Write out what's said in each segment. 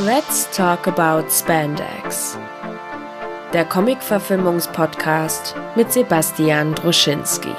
Let's talk about Spandex. Der Comic-Verfilmungspodcast mit Sebastian Druschinski.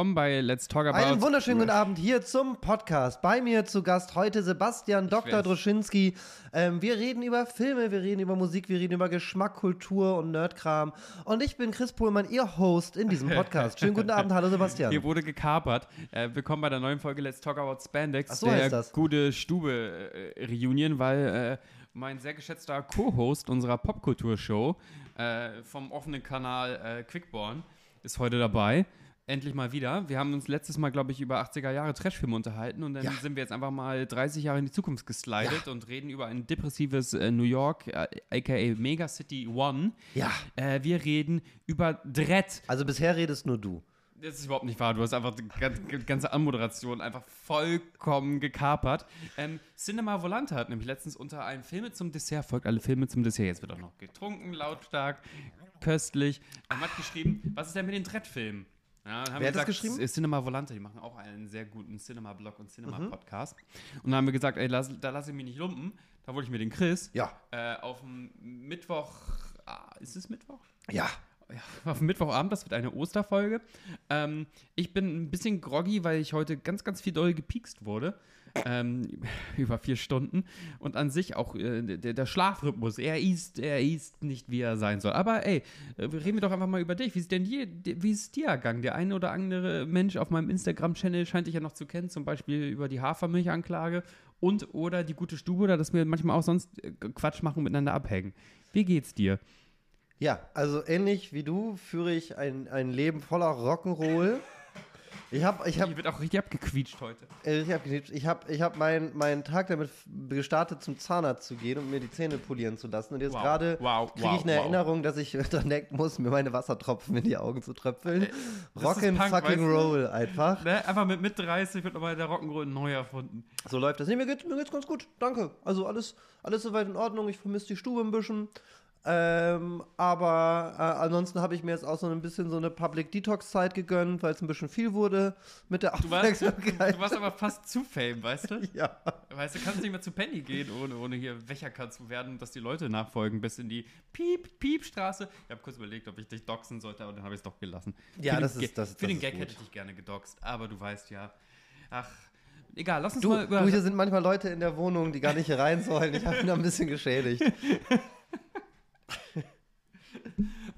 Willkommen bei Let's Talk About. Einen wunderschönen guten Abend hier zum Podcast. Bei mir zu Gast heute Sebastian Dr. Droschinski. Ähm, wir reden über Filme, wir reden über Musik, wir reden über Geschmack, Kultur und Nerdkram. Und ich bin Chris Pohlmann, Ihr Host in diesem Podcast. Schönen guten Abend, hallo Sebastian. Hier wurde gekapert. Äh, willkommen bei der neuen Folge Let's Talk About Spandex, Ach so der heißt das. gute Stube-Reunion, weil äh, mein sehr geschätzter Co-Host unserer Popkultur-Show äh, vom offenen Kanal äh, Quickborn ist heute dabei. Endlich mal wieder. Wir haben uns letztes Mal, glaube ich, über 80er Jahre Trashfilme unterhalten und dann Ja. sind wir jetzt einfach mal 30 Jahre in die Zukunft geslidet und reden über ein depressives äh, New York, äh, aka Megacity One. Ja, Äh, wir reden über Dredd. also bisher redest nur du. Das ist überhaupt nicht wahr. Du hast einfach die ganze, Anmoderation einfach vollkommen gekapert. Ähm, Cinema Volante hat nämlich letztens unter ein Filme zum Dessert folgt alle Filme zum Dessert. Jetzt wird auch noch getrunken, lautstark, köstlich. Er hat geschrieben, was ist denn mit den Dreadfilmen? Ja, Wer hat das gesagt, geschrieben? S- Cinema Volante, die machen auch einen sehr guten Cinema-Blog und Cinema-Podcast. Und dann haben wir gesagt, ey, lass, da lasse ich mich nicht lumpen. Da wollte ich mir den Chris Ja. äh, auf dem Mittwoch, ah, ist es Mittwoch? Ja. ja, auf Mittwochabend, das wird eine Osterfolge. Ähm, ich bin ein bisschen groggy, weil ich heute ganz, ganz viel doll gepiekst wurde. Ähm, über vier Stunden. Und an sich auch äh, der, der Schlafrhythmus, er ist, er ist nicht, wie er sein soll. Aber ey, äh, reden wir doch einfach mal über dich. Wie ist denn dir, wie ist dir ergangen? Der eine oder andere Mensch auf meinem Instagram-Channel scheint dich ja noch zu kennen, zum Beispiel über die Hafermilchanklage und oder die gute Stube oder dass wir manchmal auch sonst äh, Quatsch machen und miteinander abhängen. Wie geht's dir? Ja, also ähnlich wie du führe ich ein, ein Leben voller Rock'n'Roll. Ich habe ich hab, Hier wird auch richtig abgequietscht heute. äh, ich hab, ich hab, ich hab meinen meinen Tag damit gestartet, zum Zahnarzt zu gehen und mir die Zähne polieren zu lassen. Und jetzt Wow, gerade wow, kriege ich eine wow. Erinnerung, dass ich dran denken muss, mir meine Wassertropfen in die Augen zu tröpfeln. Äh, das ist Rock'n' Punk, fucking weißt du? roll einfach. Ne? Einfach mit Mitte 30 wird nochmal der Rock'n'Roll neu erfunden. So läuft das. Nee, mir geht's, mir geht's ganz gut. Danke. Also alles, alles soweit in Ordnung. Ich vermisse die Stube ein bisschen. Ähm, aber äh, ansonsten habe ich mir jetzt auch so ein bisschen so eine Public Detox Zeit gegönnt, weil es ein bisschen viel wurde mit der Du warst, Aufmerksamkeit. du warst aber fast zu fame, weißt du? ja. Weißt du, kannst nicht mehr zu Penny gehen, ohne, ohne hier Wächerkat zu werden, dass die Leute nachfolgen bis in die Piep-Piep-Straße. Ich habe kurz überlegt, ob ich dich doxen sollte, aber dann habe ich es doch gelassen. Ja, Für das ist- Ga- das- Für das den Gag gut. hätte ich dich gerne gedoxt, aber du weißt ja. Ach, egal, lass uns Du, mal über. du, hier sind manchmal Leute in der Wohnung, die gar nicht hier rein sollen. Ich habe ihn da ein bisschen geschädigt.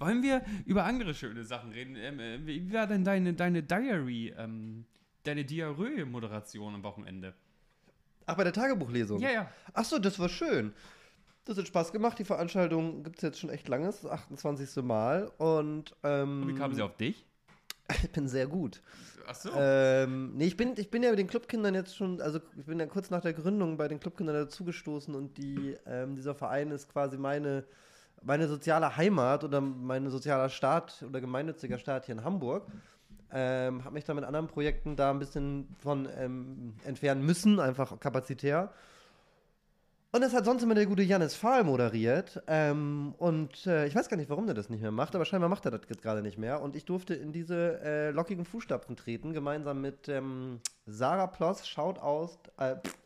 Wollen wir über andere schöne Sachen reden? Ähm, äh, wie war denn deine, deine Diary, ähm, deine Diarrhoe-Moderation am Wochenende? Ach, bei der Tagebuchlesung? Ja, ja. Ach so, das war schön. Das hat Spaß gemacht. Die Veranstaltung gibt es jetzt schon echt lange. Das ist das 28. Mal. Und, ähm, Und wie kamen sie auf dich? ich bin sehr gut. Ach so. Ähm, nee, ich bin, ich bin ja mit den Clubkindern jetzt schon, also ich bin ja kurz nach der Gründung bei den Clubkindern dazugestoßen und die, ähm, dieser Verein ist quasi meine, meine soziale Heimat oder mein sozialer Staat oder gemeinnütziger Staat hier in Hamburg. Ähm, habe mich da mit anderen Projekten da ein bisschen von ähm, entfernen müssen, einfach kapazitär. Und das hat sonst immer der gute Janis Fahl moderiert. Ähm, und äh, ich weiß gar nicht, warum der das nicht mehr macht, aber scheinbar macht er das gerade nicht mehr. Und ich durfte in diese äh, lockigen Fußstapfen treten, gemeinsam mit ähm, Sarah Ploss, Shoutout, äh, pff,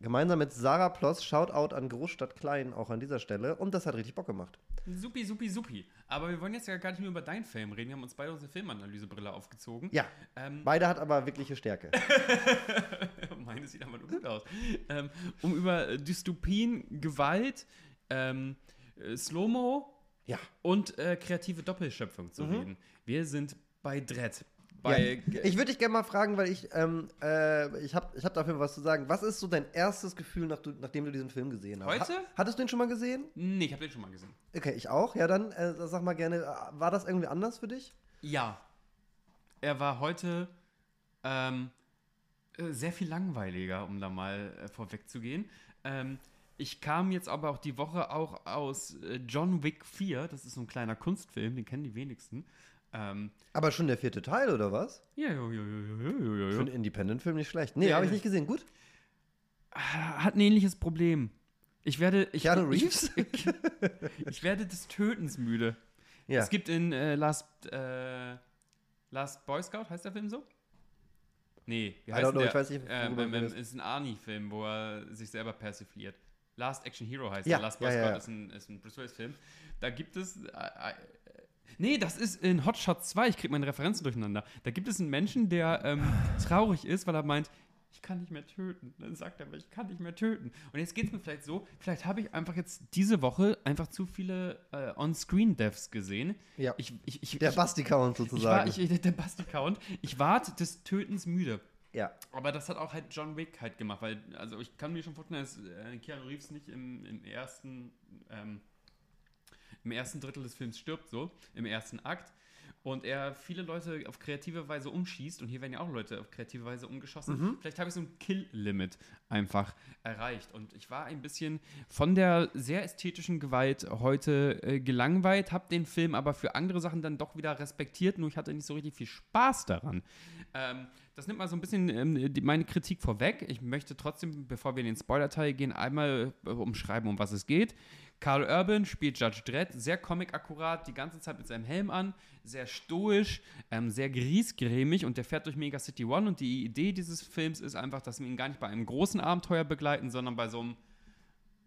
gemeinsam mit Sarah Ploss, Shoutout an Großstadt Klein, auch an dieser Stelle. Und das hat richtig Bock gemacht. Supi, supi, supi. Aber wir wollen jetzt ja gar nicht nur über deinen Film reden. Wir haben uns beide unsere Filmanalysebrille aufgezogen. Ja, Ähm, beide hat aber wirkliche Stärke. meine sieht aber nur gut aus. Ähm, um über Dystopien, Gewalt, ähm, äh, Slow-Mo Ja. und äh, kreative Doppelschöpfung zu Mhm. reden. Wir sind bei Dredd. ja. Bei, Ich würde dich gerne mal fragen, weil ich, ähm, äh, ich habe ich hab dafür was zu sagen. Was ist so dein erstes Gefühl, nach du, nachdem du diesen Film gesehen hast? Heute? Ha hattest du ihn schon mal gesehen? nee, ich habe den schon mal gesehen. Okay, ich auch. Ja, dann äh, sag mal gerne, äh, war das irgendwie anders für dich? Ja. Er war heute ähm, äh, sehr viel langweiliger, um da mal äh, vorwegzugehen. Ähm, ich kam jetzt aber auch die Woche auch aus äh, John Wick 4. Das ist so ein kleiner Kunstfilm, den kennen die wenigsten. Ähm, Aber schon der vierte Teil, oder was? ja, ja, ja, ja, ja, ja, ja, Für einen Independent-Film nicht schlecht. Nee, Ja, habe ich nicht gesehen. Gut? hat ein ähnliches Problem. Ich werde. Ich, Keanu Reeves? Ich, ich, werde des Tötens müde. Ja. Es gibt in äh, Last, äh, Last Boy Scout, heißt der Film so? Nee, wie I heißt don't know, der? ich weiß nicht, Äh, ähm, ist ein Arnie-Film, wo er sich selber persifliert. Last Action Hero heißt Ja, der. Last Boy ja, Scout. Ist, ein, ist ein Bruce Willis-Film. Da gibt es. Nee, das ist in Hot Shot 2, ich kriege meine Referenzen durcheinander. Da gibt es einen Menschen, der ähm, traurig ist, weil er meint, ich kann nicht mehr töten. Dann sagt er aber, ich kann nicht mehr töten. Und jetzt geht es mir vielleicht so, vielleicht habe ich einfach jetzt diese Woche einfach zu viele äh, On-Screen-Deaths gesehen. Ja. Ich, ich, ich, Der Basti-Count ich war, sozusagen. ich, ich, der Basti-Count. Ich warte des Tötens müde. ja. Aber das hat auch halt John Wick halt gemacht, weil, also ich kann mir schon vorstellen, dass äh, Keanu Reeves nicht im, im ersten, ähm, im ersten Drittel des Films stirbt, so, im ersten Akt. Und er viele Leute auf kreative Weise umschießt und hier werden ja auch Leute auf kreative Weise umgeschossen. Vielleicht habe ich so ein Kill-Limit einfach erreicht. Und ich war ein bisschen von der sehr ästhetischen Gewalt heute äh, gelangweilt, habe den Film aber für andere Sachen dann doch wieder respektiert, nur ich hatte nicht so richtig viel Spaß daran. Ähm, das nimmt mal so ein bisschen ähm, die, meine Kritik vorweg. Ich möchte trotzdem, bevor wir in den Spoiler-Teil gehen, einmal äh, umschreiben, um was es geht. Carl Urban spielt Judge Dredd, sehr comic-akkurat, die ganze Zeit mit seinem Helm an, sehr stoisch, ähm, sehr griesgrämig und der fährt durch Mega City One und die Idee dieses Films ist einfach, dass wir ihn gar nicht bei einem großen Abenteuer begleiten, sondern bei so einem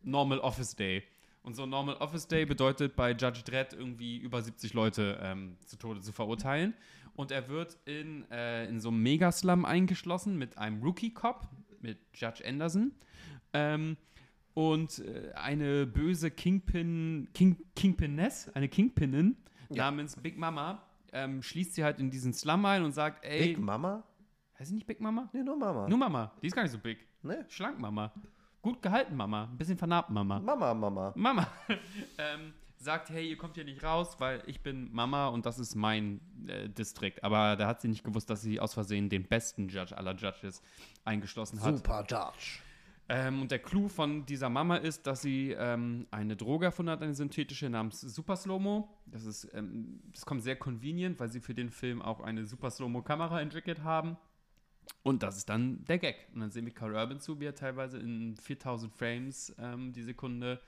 Normal Office Day. Und so ein Normal Office Day bedeutet bei Judge Dredd irgendwie über 70 Leute ähm, zu Tode zu verurteilen. Und er wird in, äh, in so einem Megaslum eingeschlossen mit einem Rookie-Cop, mit Judge Anderson. Ähm, und äh, eine böse Kingpin, King, Kingpiness, eine Kingpinin namens Big Mama, ähm, schließt sie halt in diesen Slum ein und sagt, ey, Big Mama? heißt sie nicht Big Mama? Nee, nur Mama. Nur Mama, die ist gar nicht so big. ne? Schlank Mama. Gut gehalten Mama, ein bisschen vernarbt Mama. Mama, Mama. Mama ähm, sagt, hey, ihr kommt hier nicht raus, weil ich bin Mama und das ist mein äh, Distrikt. Aber da hat sie nicht gewusst, dass sie aus Versehen den besten Judge aller Judges eingeschlossen hat. Super Judge. Ähm, und der Clou von dieser Mama ist, dass sie ähm, eine Droge erfunden hat, eine synthetische namens Super Slow-Mo. Das, ist, ähm, das kommt sehr convenient, weil sie für den Film auch eine Super Slow-Mo-Kamera entwickelt haben. Und das ist dann der Gag. Und dann sehen wir Carl Urban zu, wie er teilweise in 4000 Frames ähm, die Sekunde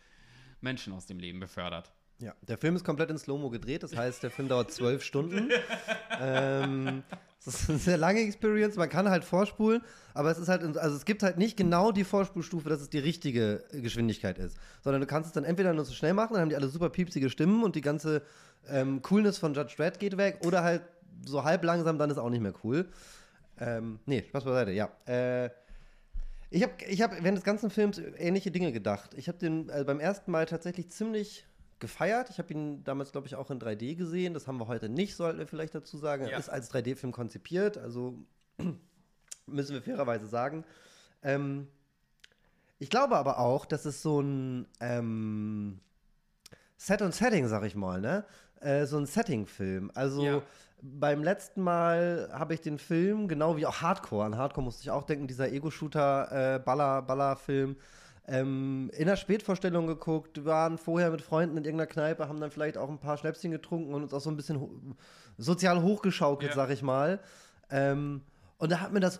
Menschen aus dem Leben befördert. Ja, der Film ist komplett in Slow-Mo gedreht, das heißt, der Film dauert zwölf Stunden. ähm, das ist eine sehr lange Experience, man kann halt vorspulen, aber es ist halt, also es gibt halt nicht genau die Vorspulstufe, dass es die richtige Geschwindigkeit ist, sondern du kannst es dann entweder nur so schnell machen, dann haben die alle super piepsige Stimmen und die ganze ähm, Coolness von Judge Dredd geht weg, oder halt so halb langsam, dann ist auch nicht mehr cool. Ähm, nee, Spaß beiseite, ja. Äh, ich habe ich hab während des ganzen Films ähnliche Dinge gedacht. Ich habe den äh, beim ersten Mal tatsächlich ziemlich gefeiert. Ich habe ihn damals, glaube ich, auch in 3D gesehen. Das haben wir heute nicht, sollten wir vielleicht dazu sagen. Er Ja. ist als 3D-Film konzipiert, also müssen wir fairerweise sagen. Ähm, ich glaube aber auch, dass es so ein ähm, Set und Setting, sag ich mal, ne? Äh, so ein Setting-Film. Also Ja. beim letzten Mal habe ich den Film, genau wie auch Hardcore, an Hardcore musste ich auch denken, dieser Ego-Shooter-Baller-Baller-Film, ähm, in der Spätvorstellung geguckt, waren vorher mit Freunden in irgendeiner Kneipe, haben dann vielleicht auch ein paar Schnäpschen getrunken und uns auch so ein bisschen ho sozial hochgeschaukelt, Ja. sag ich mal. Ähm, und da hat mir das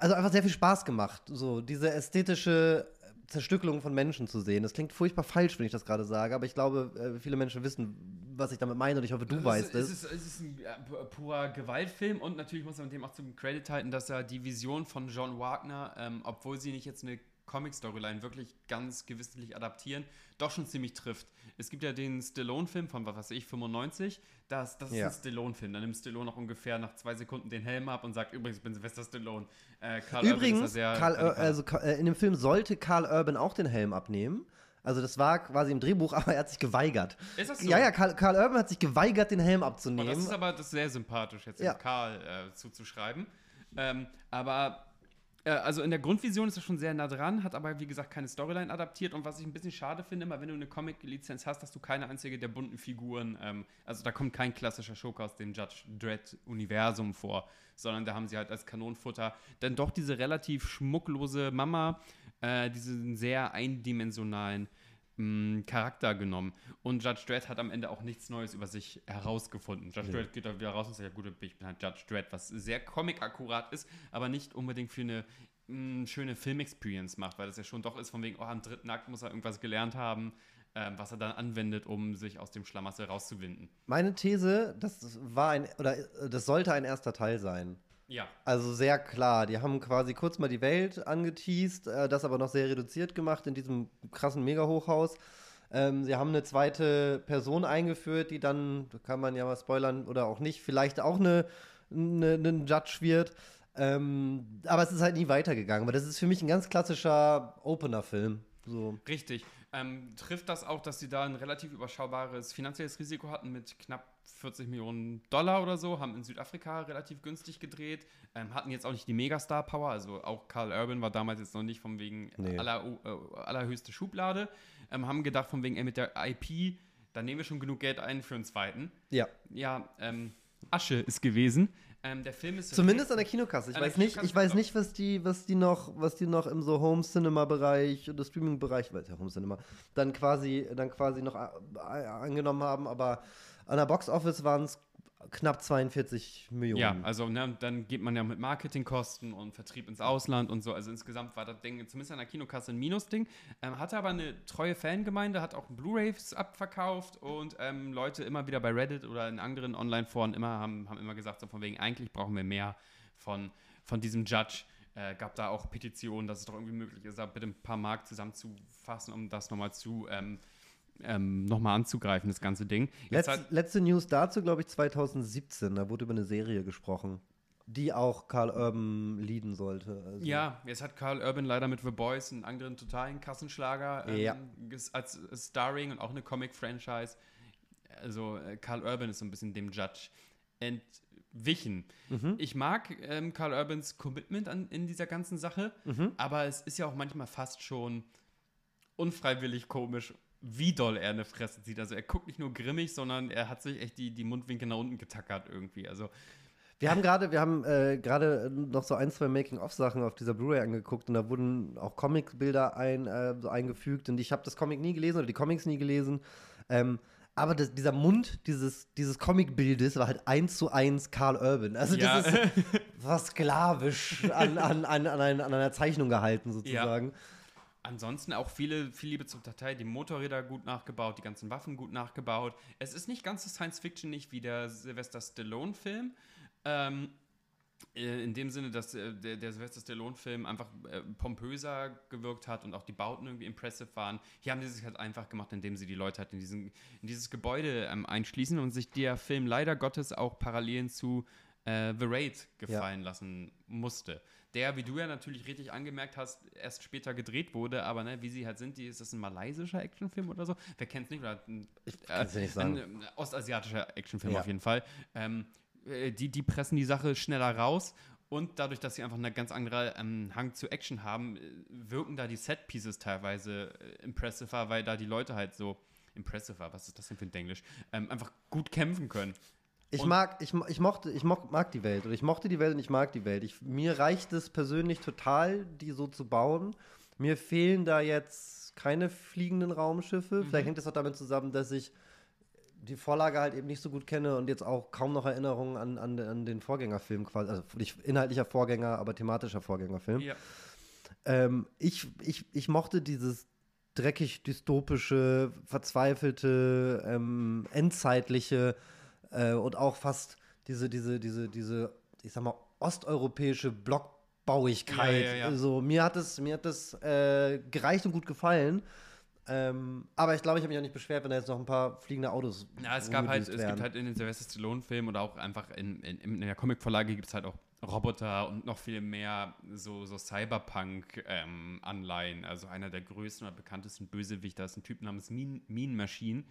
also einfach sehr viel Spaß gemacht, so diese ästhetische Zerstückelung von Menschen zu sehen. Das klingt furchtbar falsch, wenn ich das gerade sage, aber ich glaube, äh, viele Menschen wissen, was ich damit meine und ich hoffe, du weißt es. es. Ist, es ist ein pu- purer Gewaltfilm und natürlich muss man dem auch zum Credit halten, dass er die Vision von John Wagner, ähm, obwohl sie nicht jetzt eine Comic-Storyline wirklich ganz gewissentlich adaptieren, doch schon ziemlich trifft. Es gibt ja den Stallone-Film von, was weiß ich, 95. Das, das ist Ja. ein Stallone-Film. Da nimmt Stallone auch ungefähr nach zwei Sekunden den Helm ab und sagt, übrigens, ich bin Sylvester Stallone. Äh, Übrigens, sehr Karl, also, äh, in dem Film sollte Karl Urban auch den Helm abnehmen. Also das war quasi im Drehbuch, aber er hat sich geweigert. Ist das so? Ja, ja, Karl, Karl Urban hat sich geweigert, den Helm Oh, abzunehmen. das ist aber das ist sehr sympathisch, jetzt Ja. Karl äh, zuzuschreiben. Ähm, aber also in der Grundvision ist er schon sehr nah dran, hat aber wie gesagt keine Storyline adaptiert. Und was ich ein bisschen schade finde, immer wenn du eine Comic-Lizenz hast, hast du keine einzige der bunten Figuren. Ähm, also da kommt kein klassischer Schurke aus dem Judge Dredd-Universum vor, sondern da haben sie halt als Kanonenfutter dann doch diese relativ schmucklose Mama, äh, diesen sehr eindimensionalen mh, Charakter genommen. Und Judge Dredd hat am Ende auch nichts Neues über sich herausgefunden. Judge Dredd geht da wieder raus und sagt, ja gut, ich bin halt Judge Dredd, was sehr comic-akkurat ist, aber nicht unbedingt für eine eine schöne Film-Experience macht, weil das ja schon doch ist, von wegen, oh, am dritten Akt muss er irgendwas gelernt haben, ähm, was er dann anwendet, um sich aus dem Schlamassel rauszuwinden. Meine These, das war ein, oder äh, das sollte ein erster Teil sein. Ja. Also sehr klar, die haben quasi kurz mal die Welt angeteased, äh, das aber noch sehr reduziert gemacht in diesem krassen Mega-Hochhaus. Ähm, sie haben eine zweite Person eingeführt, die dann, da kann man ja mal spoilern oder auch nicht, vielleicht auch eine, eine, eine Judge wird. Ähm, aber es ist halt nie weitergegangen. Aber das ist für mich ein ganz klassischer Opener-Film. So. Richtig. Ähm, trifft das auch, dass sie da ein relativ überschaubares finanzielles Risiko hatten mit knapp 40 Millionen Dollar oder so, haben in Südafrika relativ günstig gedreht, ähm, hatten jetzt auch nicht die Megastar-Power, also auch Carl Urban war damals jetzt noch nicht von wegen Nee. aller, äh, allerhöchste Schublade, ähm, haben gedacht von wegen, ey, mit der IP, da nehmen wir schon genug Geld ein für einen zweiten. Ja. Ja, ähm, Asche ist gewesen. Ähm, der Film ist Zumindest an der Kinokasse. Ich An weiß nicht, ich weiß nicht, was die, was die noch, was die noch im so Home Cinema Bereich oder Streaming Bereich, weiß ja Home Cinema, dann quasi, dann quasi noch a- angenommen haben. Aber an der Box Office waren es knapp 42 Millionen. Ja, also ne, dann geht man ja mit Marketingkosten und Vertrieb ins Ausland und so. Also insgesamt war das Ding zumindest an der Kinokasse ein Minusding. Ähm, hatte aber eine treue Fangemeinde, hat auch Blu-rays abverkauft und ähm, Leute immer wieder bei Reddit oder in anderen Online-Foren immer haben, haben immer gesagt, so von wegen, eigentlich brauchen wir mehr von, von diesem Judge. Äh, gab da auch Petitionen, dass es doch irgendwie möglich ist, da bitte ein paar Mark zusammenzufassen, um das nochmal zu ähm, ähm, nochmal anzugreifen, das ganze Ding. Letz, hat- letzte News dazu, glaube ich, 2017. Da wurde über eine Serie gesprochen, die auch Karl Urban leaden sollte. Also, Ja, jetzt hat Carl Urban leider mit The Boys einen anderen totalen Kassenschlager ähm, Ja. als Starring und auch eine Comic-Franchise. Also äh, Carl Urban ist so ein bisschen dem Judge entwichen. Mhm. Ich mag ähm, Carl Urbans Commitment an, in dieser ganzen Sache, Mhm. aber es ist ja auch manchmal fast schon unfreiwillig komisch, wie doll er eine Fresse zieht. Also er guckt nicht nur grimmig, sondern er hat sich echt die, die Mundwinkel nach unten getackert irgendwie. Also Wir haben gerade, wir haben äh, gerade noch so ein, zwei Making-of-Sachen auf dieser Blu-ray angeguckt und da wurden auch Comic-Bilder ein, äh, so eingefügt und ich habe das Comic nie gelesen oder die Comics nie gelesen. Ähm, aber das, dieser Mund dieses, dieses Comic-Bildes war halt eins zu eins Carl Urban. Also Ja. das ist was sklavisch an, an, an, an, ein- an einer Zeichnung gehalten sozusagen. Ansonsten auch viele, viel Liebe zum Detail, die Motorräder gut nachgebaut, die ganzen Waffen gut nachgebaut. Es ist nicht ganz so Science-Fiction nicht wie der Sylvester Stallone-Film. Ähm, äh, in dem Sinne, dass äh, der, der Sylvester Stallone-Film einfach äh, pompöser gewirkt hat und auch die Bauten irgendwie impressive waren. Hier haben sie sich halt einfach gemacht, indem sie die Leute halt in, diesen, in dieses Gebäude ähm, einschließen und sich der Film leider Gottes auch Parallelen zu äh, The Raid gefallen lassen musste. Der, wie du ja natürlich richtig angemerkt hast, erst später gedreht wurde, aber ne, wie sie halt sind, die, ist das ein malaysischer Actionfilm oder so? Wer kennt es nicht? Oder ein, Ich kann's dir nicht sagen. ein, äh, ostasiatischer Actionfilm Ja. auf jeden Fall. Ähm, äh, die, die pressen die Sache schneller raus und dadurch, dass sie einfach einen ganz anderen ähm, Hang zu Action haben, äh, wirken da die Set-Pieces teilweise äh, impressiver, weil da die Leute halt so impressiver, was ist das denn für ein Englisch, ähm, einfach gut kämpfen können. Ich Und- mag, ich, ich mochte, ich mo mag die Welt oder ich mochte die Welt und ich mag die Welt. Ich, mir reicht es persönlich total, die so zu bauen. Mir fehlen da jetzt keine fliegenden Raumschiffe. Vielleicht hängt das auch damit zusammen, dass ich die Vorlage halt eben nicht so gut kenne und jetzt auch kaum noch Erinnerungen an, an, an den Vorgängerfilm quasi, also nicht inhaltlicher Vorgänger, aber thematischer Vorgängerfilm. Ja. Ähm, ich, ich, ich mochte dieses dreckig dystopische, verzweifelte, ähm, endzeitliche äh, und auch fast diese, diese, diese, diese, ich sag mal, osteuropäische Blockbauigkeit. Ja, ja, ja. Also, mir hat es, mir hat das äh, gereicht und gut gefallen. Ähm, aber ich glaube, ich habe mich auch nicht beschwert, wenn da jetzt noch ein paar fliegende Autos. Ja, es gab halt, rumgedüst es gibt halt in den Sylvester Stallone-Filmen oder auch einfach in, in, in der Comic-Vorlage gibt es halt auch Roboter und noch viel mehr so, so Cyberpunk-Anleihen. also einer der größten oder bekanntesten Bösewichter ist ein Typ namens Mean, mean Machine,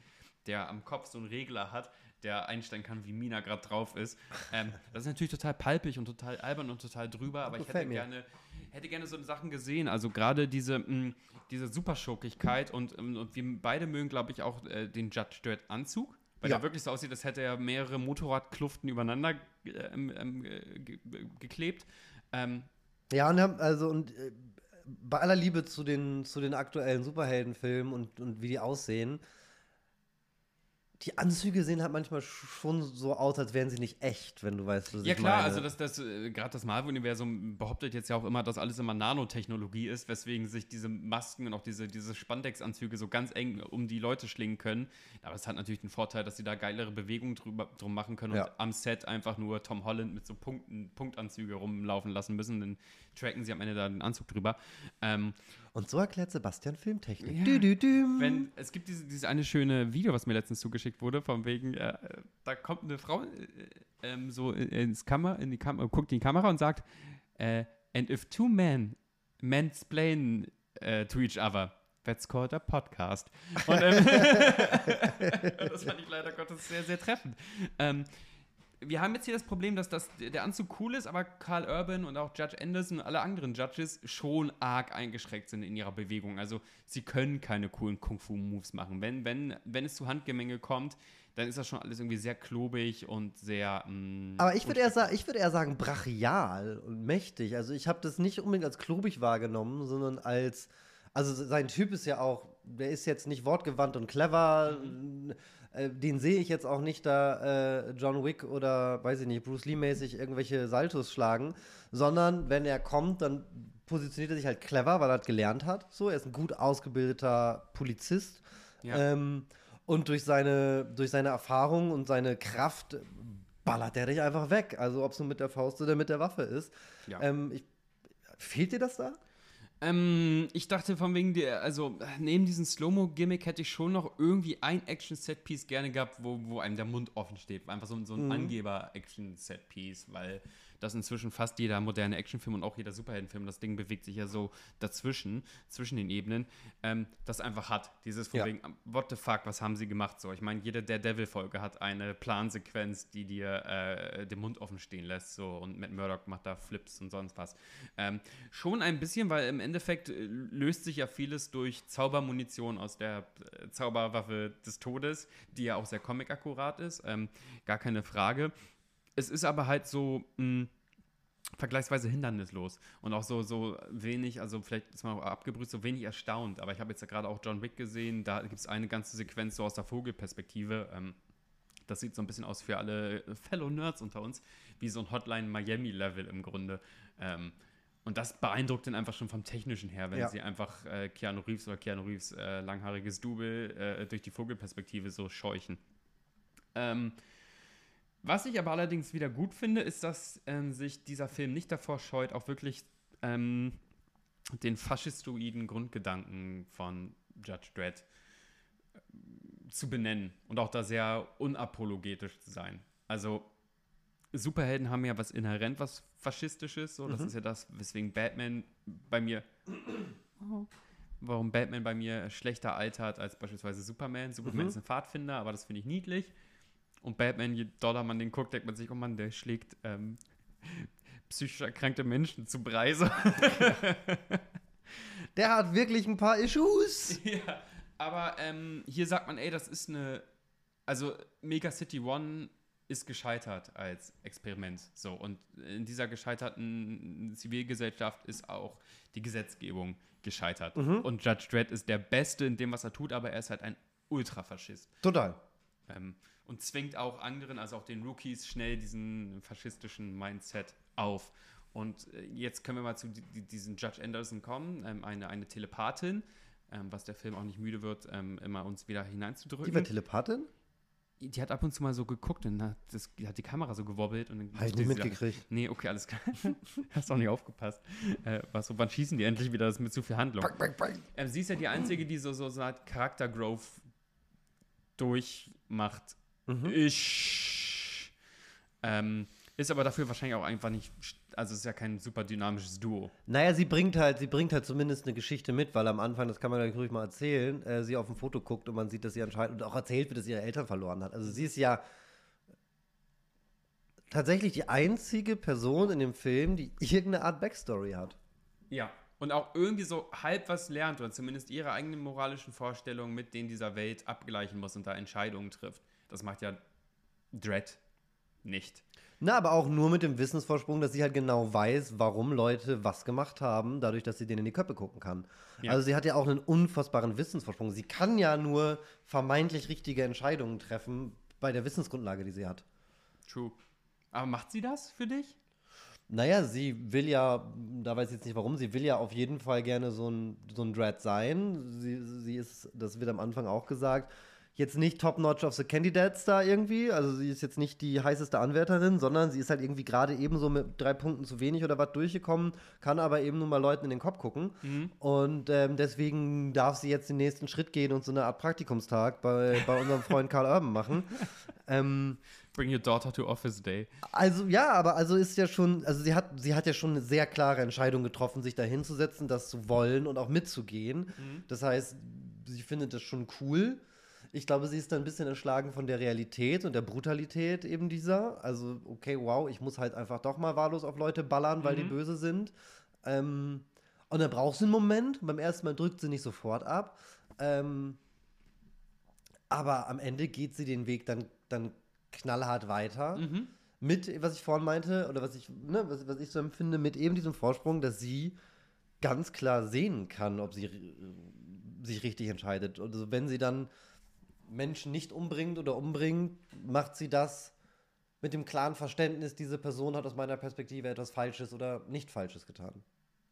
der am Kopf so einen Regler hat, der einstellen kann, wie Mina gerade drauf ist. Ähm, das ist natürlich total palpig und total albern und total drüber, aber ich hätte mir. gerne, hätte gerne so Sachen gesehen. Also gerade diese, mh, diese Superschurkigkeit und, ähm, und wir beide mögen, glaube ich, auch äh, den Judge Dredd Anzug. Weil Ja. der wirklich so aussieht, als hätte er mehrere Motorradkluften übereinander äh, äh, ge geklebt. Ähm, Ja, und also und äh, bei aller Liebe zu den, zu den aktuellen Superheldenfilmen und, und wie die aussehen, die Anzüge sehen halt manchmal schon so aus, als wären sie nicht echt, wenn du weißt, was Ja ich klar, meine. also das, das, äh, gerade das Marvel-Universum behauptet jetzt ja auch immer, dass alles immer Nanotechnologie ist, weswegen sich diese Masken und auch diese, diese Spandex-Anzüge so ganz eng um die Leute schlingen können. Aber es hat natürlich den Vorteil, dass sie da geilere Bewegungen drüber, drum machen können Ja. und am Set einfach nur Tom Holland mit so Punkten, Punktanzüge rumlaufen lassen müssen. Dann tracken sie am Ende da den Anzug drüber. Ähm, Und so erklärt Sebastian Filmtechnik. Ja. Dü, dü, düm. wenn, es gibt diese, dieses eine schöne Video, was mir letztens zugeschickt wurde, von wegen, äh, da kommt eine Frau äh, ähm, so ins Kamera, in die Kamera, guckt in die Kamera und sagt, äh, and if two men mansplain äh, to each other, that's called a podcast. Und, ähm, das fand ich leider Gottes sehr, sehr treffend. Ähm, wir haben jetzt hier das Problem, dass das, der Anzug cool ist, aber Carl Urban und auch Judge Anderson und alle anderen Judges schon arg eingeschränkt sind in ihrer Bewegung. Also sie können keine coolen Kung-Fu-Moves machen. Wenn, wenn, wenn es zu Handgemenge kommt, dann ist das schon alles irgendwie sehr klobig und sehr. mm, mh, Aber ich würde eher, sa ich würd eher sagen brachial und mächtig. Also ich habe das nicht unbedingt als klobig wahrgenommen, sondern als, also sein Typ ist ja auch, der ist jetzt nicht wortgewandt und clever. Äh, Den sehe ich jetzt auch nicht da äh, John Wick oder, weiß ich nicht, Bruce Lee-mäßig irgendwelche Saltos schlagen, sondern wenn er kommt, dann positioniert er sich halt clever, weil er halt gelernt hat. So, er ist ein gut ausgebildeter Polizist. Ja. Ähm, und durch seine, durch seine Erfahrung und seine Kraft ballert er dich einfach weg. Also ob es nur mit der Faust oder mit der Waffe ist. Ja. Ähm, ich, fehlt dir das da? Ähm, ich dachte von wegen der, also neben diesem Slow-Mo-Gimmick hätte ich schon noch irgendwie ein Action-Set-Piece gerne gehabt, wo, wo einem der Mund offen steht. Einfach so, so ein Angeber-Action-Set-Piece, weil das inzwischen fast jeder moderne Actionfilm und auch jeder Superheldenfilm, das Ding bewegt sich ja so dazwischen, zwischen den Ebenen, ähm, das einfach hat. Dieses von Ja. wegen, what the fuck, was haben sie gemacht? So, ich meine, jede Daredevil-Folge hat eine Plansequenz, die dir äh, den Mund offen stehen lässt. So, und Matt Murdock macht da Flips und sonst was. Ähm, schon ein bisschen, weil im Endeffekt äh, löst sich ja vieles durch Zaubermunition aus der äh, Zauberwaffe des Todes, die ja auch sehr comic-akkurat ist. Ähm, gar keine Frage. Es ist aber halt so mh, vergleichsweise hindernislos und auch so, so wenig, also vielleicht ist man auch abgebrüht, so wenig erstaunt. Aber ich habe jetzt ja gerade auch John Wick gesehen, da gibt es eine ganze Sequenz so aus der Vogelperspektive. Ähm, das sieht so ein bisschen aus für alle Fellow Nerds unter uns, wie so ein Hotline Miami-Level im Grunde. Ähm, und das beeindruckt dann einfach schon vom Technischen her, wenn Ja. sie einfach äh, Keanu Reeves oder Keanu Reeves äh, langhaariges Double äh, durch die Vogelperspektive so scheuchen. Ähm, was ich aber allerdings wieder gut finde, ist, dass ähm, sich dieser Film nicht davor scheut, auch wirklich ähm, den faschistoiden Grundgedanken von Judge Dredd äh, zu benennen und auch da sehr unapologetisch zu sein. Also Superhelden haben ja was inhärent, was faschistisches, so das ist ja das, weswegen Batman bei mir warum Batman bei mir schlechter altert als beispielsweise Superman. Superman ist ein Pfadfinder, aber das finde ich niedlich. Und Batman, je doller man den guckt, denkt man sich, oh Mann, der schlägt ähm, psychisch erkrankte Menschen zu Brei. So. Der hat wirklich ein paar Issues. ja, aber ähm, hier sagt man, ey, das ist eine. Also, Mega City One ist gescheitert als Experiment. So, und in dieser gescheiterten Zivilgesellschaft ist auch die Gesetzgebung gescheitert. Und Judge Dredd ist der Beste in dem, was er tut, aber er ist halt ein Ultrafaschist. Total. Ähm, und zwingt auch anderen, also auch den Rookies, schnell diesen faschistischen Mindset auf. Und äh, jetzt können wir mal zu di- di- diesem Judge Anderson kommen, ähm, eine, eine Telepathin, ähm, was der Film auch nicht müde wird, ähm, immer uns wieder hineinzudrücken. Die war Telepathin? Die hat ab und zu mal so geguckt und hat, das, die hat die Kamera so gewobbelt. Und dann Hab ich da- mitgekriegt. Nee, okay, alles klar. Hast auch nicht aufgepasst. Äh, was wann schießen die endlich wieder? Das ist mit zu viel Handlung. Ähm, sie ist ja die Einzige, die so, so, so eine Art Charakter-Growth durchmacht. Ich. Ähm, ist aber dafür wahrscheinlich auch einfach nicht. Also, es ist ja kein super dynamisches Duo. Naja, sie bringt halt, sie bringt halt zumindest eine Geschichte mit, weil am Anfang, das kann man ja ruhig mal erzählen, äh, sie auf ein Foto guckt und man sieht, dass sie anscheinend und auch erzählt wird, dass sie ihre Eltern verloren hat. Also sie ist ja tatsächlich die einzige Person in dem Film, die irgendeine Art Backstory hat. Ja. Und auch irgendwie so halb was lernt oder zumindest ihre eigenen moralischen Vorstellungen mit denen dieser Welt abgleichen muss und da Entscheidungen trifft. Das macht ja Dread nicht. Na, aber auch nur mit dem Wissensvorsprung, dass sie halt genau weiß, warum Leute was gemacht haben, dadurch, dass sie denen in die Köpfe gucken kann. Ja. Also sie hat ja auch einen unfassbaren Wissensvorsprung. Sie kann ja nur vermeintlich richtige Entscheidungen treffen bei der Wissensgrundlage, die sie hat. True. Aber macht sie das für dich? Naja, sie will ja, da weiß ich jetzt nicht warum, sie will ja auf jeden Fall gerne so ein, so ein Dread sein. Sie, sie ist, das wird am Anfang auch gesagt, jetzt nicht Top-Notch of the Candidates da irgendwie. Also sie ist jetzt nicht die heißeste Anwärterin, sondern sie ist halt irgendwie gerade ebenso mit drei Punkten zu wenig oder was durchgekommen, kann aber eben nur mal Leuten in den Kopf gucken. Und ähm, deswegen darf sie jetzt den nächsten Schritt gehen und so eine Art Praktikumstag bei, bei unserem Freund Karl Urban machen. Ähm, Bring your daughter to Office Day. also ja, aber also ist ja schon, also sie hat, sie hat ja schon eine sehr klare Entscheidung getroffen, sich da hinzusetzen, das zu wollen und auch mitzugehen. Das heißt, sie findet das schon cool. Ich glaube, sie ist dann ein bisschen erschlagen von der Realität und der Brutalität eben dieser. Also, okay, wow, ich muss halt einfach doch mal wahllos auf Leute ballern, weil die böse sind. Ähm, und dann braucht sie einen Moment. Beim ersten Mal drückt sie nicht sofort ab. Ähm, aber am Ende geht sie den Weg dann, dann knallhart weiter. Mit, was ich vorhin meinte, oder was ich, ne, was, was ich so empfinde, mit eben diesem Vorsprung, dass sie ganz klar sehen kann, ob sie sich richtig entscheidet. Also wenn sie dann Menschen nicht umbringt oder umbringt, macht sie das mit dem klaren Verständnis, diese Person hat aus meiner Perspektive etwas Falsches oder nicht Falsches getan.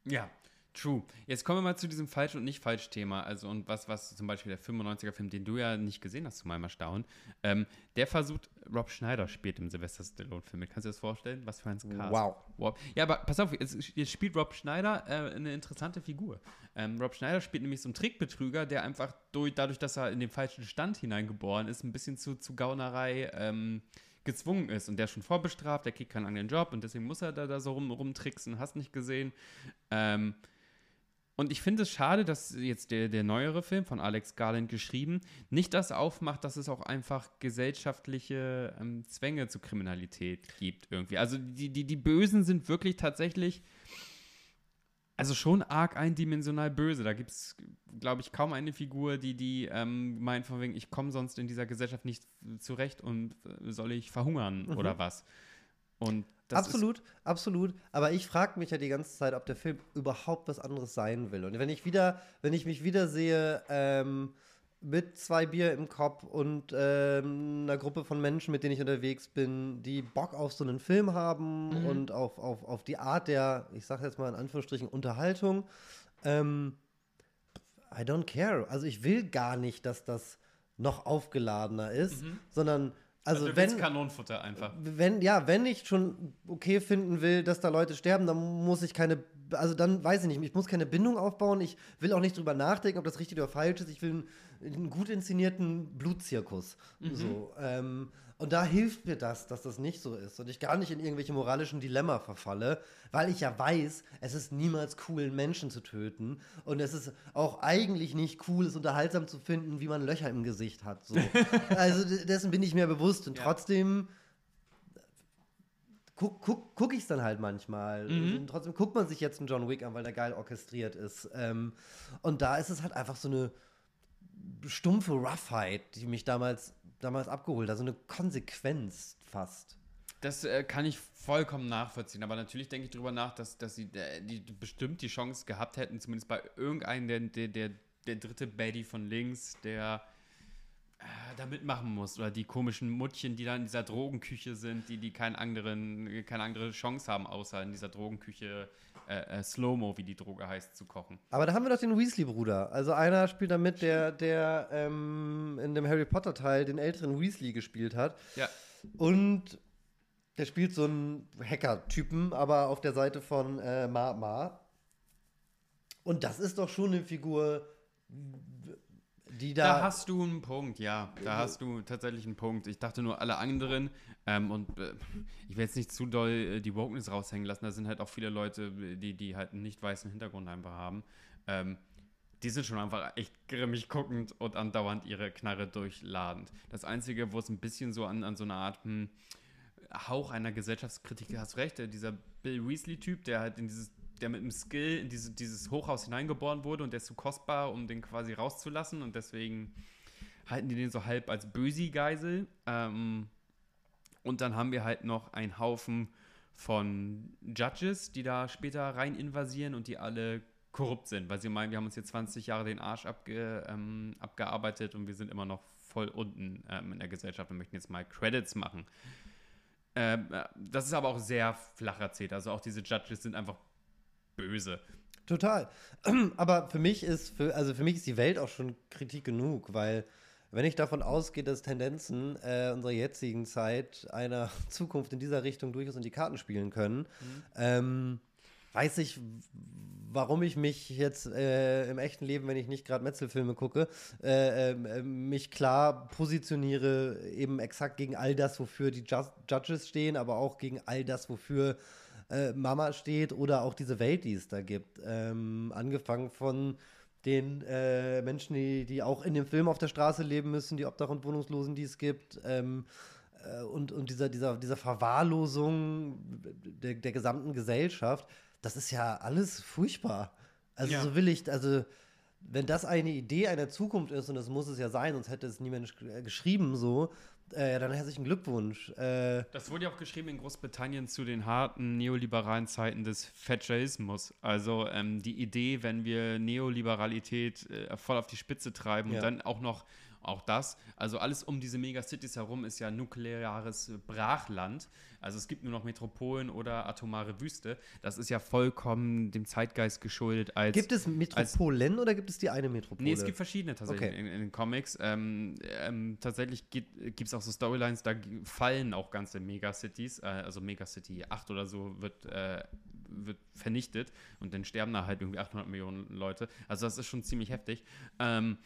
Ja, true. Jetzt kommen wir mal zu diesem Falsch- und Nicht-Falsch-Thema. Also, und was, was zum Beispiel der 95er-Film, den du ja nicht gesehen hast, zu meinem Erstaunen, ähm, der versucht, Rob Schneider spielt im Sylvester Stallone-Film mit. Kannst du dir das vorstellen? Was für ein Cast. Wow. wow. Ja, aber pass auf, jetzt, jetzt spielt Rob Schneider äh, eine interessante Figur. Ähm, Rob Schneider spielt nämlich so einen Trickbetrüger, der einfach durch, dadurch, dass er in den falschen Stand hineingeboren ist, ein bisschen zu, zu Gaunerei ähm, gezwungen ist und der ist schon vorbestraft, der kriegt keinen anderen Job und deswegen muss er da, da so rum, rumtricksen, hast nicht gesehen. Ähm, und ich finde es schade, dass jetzt der, der neuere Film von Alex Garland geschrieben nicht das aufmacht, dass es auch einfach gesellschaftliche ähm, Zwänge zur Kriminalität gibt irgendwie. Also die, die, die Bösen sind wirklich tatsächlich, also schon arg eindimensional böse. Da gibt es, glaube ich, kaum eine Figur, die, die ähm, meint von wegen, ich komme sonst in dieser Gesellschaft nicht zurecht und äh, soll ich verhungern oder was. Und das absolut, absolut. Aber ich frage mich ja die ganze Zeit, ob der Film überhaupt was anderes sein will. Und wenn ich wieder, wenn ich mich wieder sehe, ähm, mit zwei Bier im Kopf und ähm, einer Gruppe von Menschen, mit denen ich unterwegs bin, die Bock auf so einen Film haben und auf, auf, auf die Art der, ich sage jetzt mal in Anführungsstrichen, Unterhaltung, ähm, I don't care. Also ich will gar nicht, dass das noch aufgeladener ist, sondern also, du wenn Kanonenfutter einfach. wenn, ja, wenn ich schon okay finden will, dass da Leute sterben, dann muss ich keine, also dann weiß ich nicht, ich muss keine Bindung aufbauen, ich will auch nicht drüber nachdenken, ob das richtig oder falsch ist, ich will einen gut inszenierten Blutzirkus. So, ähm, und da hilft mir das, dass das nicht so ist und ich gar nicht in irgendwelche moralischen Dilemma verfalle, weil ich ja weiß, es ist niemals cool, einen Menschen zu töten und es ist auch eigentlich nicht cool, es unterhaltsam zu finden, wie man Löcher im Gesicht hat. So. also dessen bin ich mir bewusst und Ja. trotzdem guck, guck, guck ich es dann halt manchmal. Und trotzdem guckt man sich jetzt einen John Wick an, weil der geil orchestriert ist. Ähm, und da ist es halt einfach so eine stumpfe Roughheit, die mich damals, damals abgeholt hat. So eine Konsequenz fast. Das äh, kann ich vollkommen nachvollziehen, aber natürlich denke ich darüber nach, dass, dass sie äh, die bestimmt die Chance gehabt hätten, zumindest bei irgendeinem der, der, der, der dritte Baddy von links, der da mitmachen muss. Oder die komischen Muttchen, die da in dieser Drogenküche sind, die, die keinen anderen, keine andere Chance haben, außer in dieser Drogenküche äh, äh, Slow-Mo, wie die Droge heißt, zu kochen. Aber da haben wir doch den Weasley-Bruder. Also einer spielt da mit, der, der ähm, in dem Harry Potter-Teil den älteren Weasley gespielt hat. Ja. Und der spielt so einen Hacker-Typen, aber auf der Seite von äh, Ma Ma. Und das ist doch schon eine Figur, die da. Da hast du einen Punkt, ja. Da hast du tatsächlich einen Punkt. Ich dachte nur alle anderen, ähm, und äh, ich will jetzt nicht zu doll äh, die Wokeness raushängen lassen, da sind halt auch viele Leute, die, die halt einen nicht weißen Hintergrund einfach haben. Ähm, die sind schon einfach echt grimmig guckend und andauernd ihre Knarre durchladend. Das Einzige, wo es ein bisschen so an, an so eine Art hm, Hauch einer Gesellschaftskritik, hast du recht, der, dieser Bill Weasley-Typ, der halt in dieses, der mit einem Skill in diese, dieses Hochhaus hineingeboren wurde und der ist zu kostbar, um den quasi rauszulassen und deswegen halten die den so halb als Bösi-Geisel. Ähm, Und dann haben wir halt noch einen Haufen von Judges, die da später rein invasieren und die alle korrupt sind, weil sie meinen, wir haben uns jetzt 20 Jahre den Arsch abge, ähm, abgearbeitet und wir sind immer noch voll unten ähm, in der Gesellschaft und möchten jetzt mal Credits machen. Ähm, äh, das ist aber auch sehr flach erzählt. Also auch diese Judges sind einfach böse. Total. Aber für mich ist, für, also für mich ist die Welt auch schon Kritik genug, weil wenn ich davon ausgehe, dass Tendenzen äh, unserer jetzigen Zeit einer Zukunft in dieser Richtung durchaus in die Karten spielen können, mhm. ähm, weiß ich, warum ich mich jetzt äh, im echten Leben, wenn ich nicht gerade Metzelfilme gucke, äh, äh, mich klar positioniere, eben exakt gegen all das, wofür die Just Judges stehen, aber auch gegen all das, wofür äh, Mama steht oder auch diese Welt, die es da gibt. Ähm, angefangen von den äh, Menschen, die, die auch in dem Film auf der Straße leben müssen, die Obdach- und Wohnungslosen, die es gibt. Ähm, äh, und, und dieser, dieser, dieser Verwahrlosung der, der gesamten Gesellschaft, das ist ja alles furchtbar. Also ja. so will ich, also wenn das eine Idee einer Zukunft ist, und das muss es ja sein, sonst hätte es niemand geschrieben so, äh, dann herzlichen Glückwunsch. Äh, das wurde ja auch geschrieben in Großbritannien zu den harten neoliberalen Zeiten des Thatcherismus. Also ähm, die Idee, wenn wir Neoliberalität äh, voll auf die Spitze treiben ja. und dann auch noch auch das, also alles um diese Megacities herum ist ja nukleares Brachland. Also es gibt nur noch Metropolen oder atomare Wüste. Das ist ja vollkommen dem Zeitgeist geschuldet. Als, gibt es Metropolen als, oder gibt es die eine Metropole? Nee, es gibt verschiedene tatsächlich okay. in, in, den Comics. Ähm, ähm, tatsächlich gibt es auch so Storylines, da fallen auch ganze Megacities, äh, also Megacity 8 oder so wird, äh, wird vernichtet und dann sterben da halt irgendwie 800 Millionen Leute. Also das ist schon ziemlich heftig. Ähm,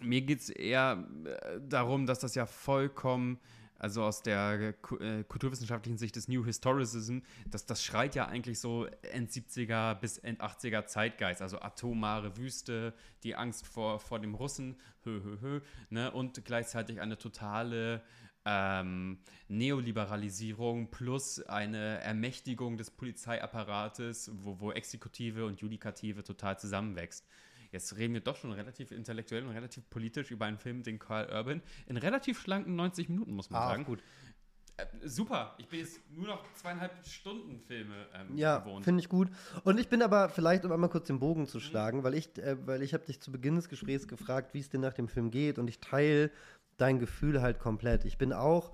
mir geht es eher äh, darum, dass das ja vollkommen, also aus der äh, kulturwissenschaftlichen Sicht des New Historicism, dass das schreit ja eigentlich so End 70er bis End 80er Zeitgeist, also atomare Wüste, die Angst vor, vor dem Russen, hö, hö, hö, ne, und gleichzeitig eine totale ähm, Neoliberalisierung plus eine Ermächtigung des Polizeiapparates, wo, wo Exekutive und Judikative total zusammenwächst. Jetzt reden wir doch schon relativ intellektuell und relativ politisch über einen Film, den Carl Urban in relativ schlanken 90 Minuten, muss man ah, sagen. gut. Äh, super. Ich bin jetzt nur noch zweieinhalb Stunden Filme ähm, ja, gewohnt. Ja, finde ich gut. Und ich bin aber vielleicht, um einmal kurz den Bogen zu schlagen, mhm. weil ich, äh, weil ich habe dich zu Beginn des Gesprächs gefragt, wie es dir nach dem Film geht und ich teile dein Gefühl halt komplett. Ich bin auch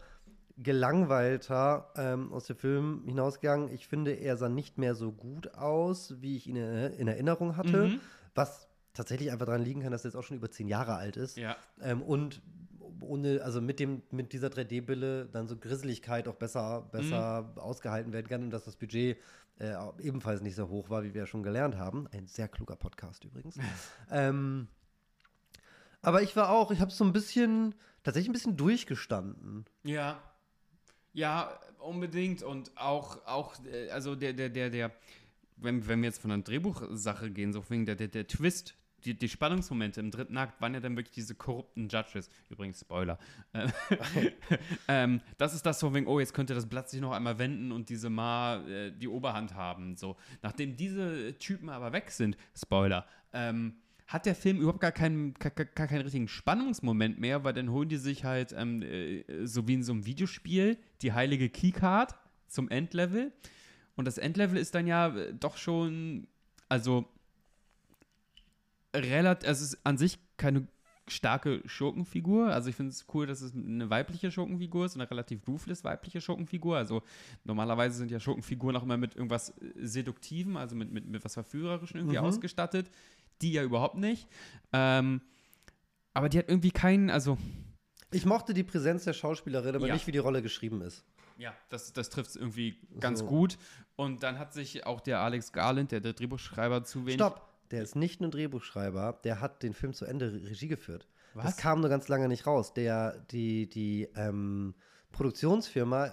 gelangweilter ähm, aus dem Film hinausgegangen. Ich finde, er sah nicht mehr so gut aus, wie ich ihn in Erinnerung hatte, mhm. was tatsächlich einfach daran liegen kann, dass er jetzt auch schon über zehn Jahre alt ist. Ja. Ähm, und ohne, also mit dem, mit dieser 3D-Brille dann so Grisseligkeit auch besser, besser mhm. ausgehalten werden kann und dass das Budget äh, ebenfalls nicht so hoch war, wie wir ja schon gelernt haben. Ein sehr kluger Podcast übrigens. ähm, aber ich war auch, ich habe so ein bisschen, tatsächlich ein bisschen durchgestanden. Ja. Ja, unbedingt. Und auch, auch äh, also der, der, der, der, wenn, wenn wir jetzt von einer Drehbuchsache gehen, so wegen der, der, der Twist, die, die Spannungsmomente im dritten Akt waren ja dann wirklich diese korrupten Judges. Übrigens, Spoiler. ähm, das ist das so wegen, oh, jetzt könnte das Blatt sich noch einmal wenden und diese Ma äh, die Oberhand haben. So. Nachdem diese Typen aber weg sind, Spoiler, ähm, hat der Film überhaupt gar keinen, gar, gar keinen richtigen Spannungsmoment mehr, weil dann holen die sich halt, ähm, äh, so wie in so einem Videospiel, die heilige Keycard zum Endlevel. Und das Endlevel ist dann ja äh, doch schon, also relativ, es ist an sich keine starke Schurkenfigur. Also ich finde es cool, dass es eine weibliche Schurkenfigur ist, eine relativ ruthless weibliche Schurkenfigur. Also normalerweise sind ja Schurkenfiguren auch immer mit irgendwas äh, Seduktivem, also mit, mit, mit was Verführerischem irgendwie mhm. ausgestattet. Die ja überhaupt nicht. Ähm, aber die hat irgendwie keinen, also ich mochte die Präsenz der Schauspielerin, aber ja. nicht, wie die Rolle geschrieben ist. Ja, das, das trifft es irgendwie ganz so. gut. Und dann hat sich auch der Alex Garland, der, der Drehbuchschreiber, zu wenig. Stopp! Der ist nicht nur Drehbuchschreiber, der hat den Film zu Ende Regie geführt. Was? Das kam nur ganz lange nicht raus. Der, die, die, ähm, Produktionsfirma,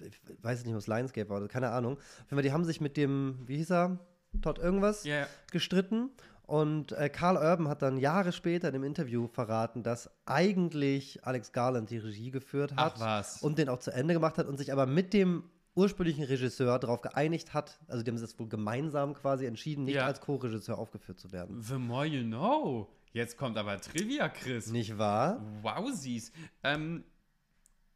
ich weiß nicht, was Lionsgate war, keine Ahnung. Die haben sich mit dem, wie hieß er, Todd irgendwas, yeah. gestritten und äh, Carl Urban hat dann Jahre später in einem Interview verraten, dass eigentlich Alex Garland die Regie geführt hat und den auch zu Ende gemacht hat und sich aber mit dem ursprünglichen Regisseur darauf geeinigt hat, also die haben sich das wohl gemeinsam quasi entschieden, nicht ja. als Co-Regisseur aufgeführt zu werden. The more you know. Jetzt kommt aber Trivia, Chris. Nicht wahr? Wowsies. Ähm,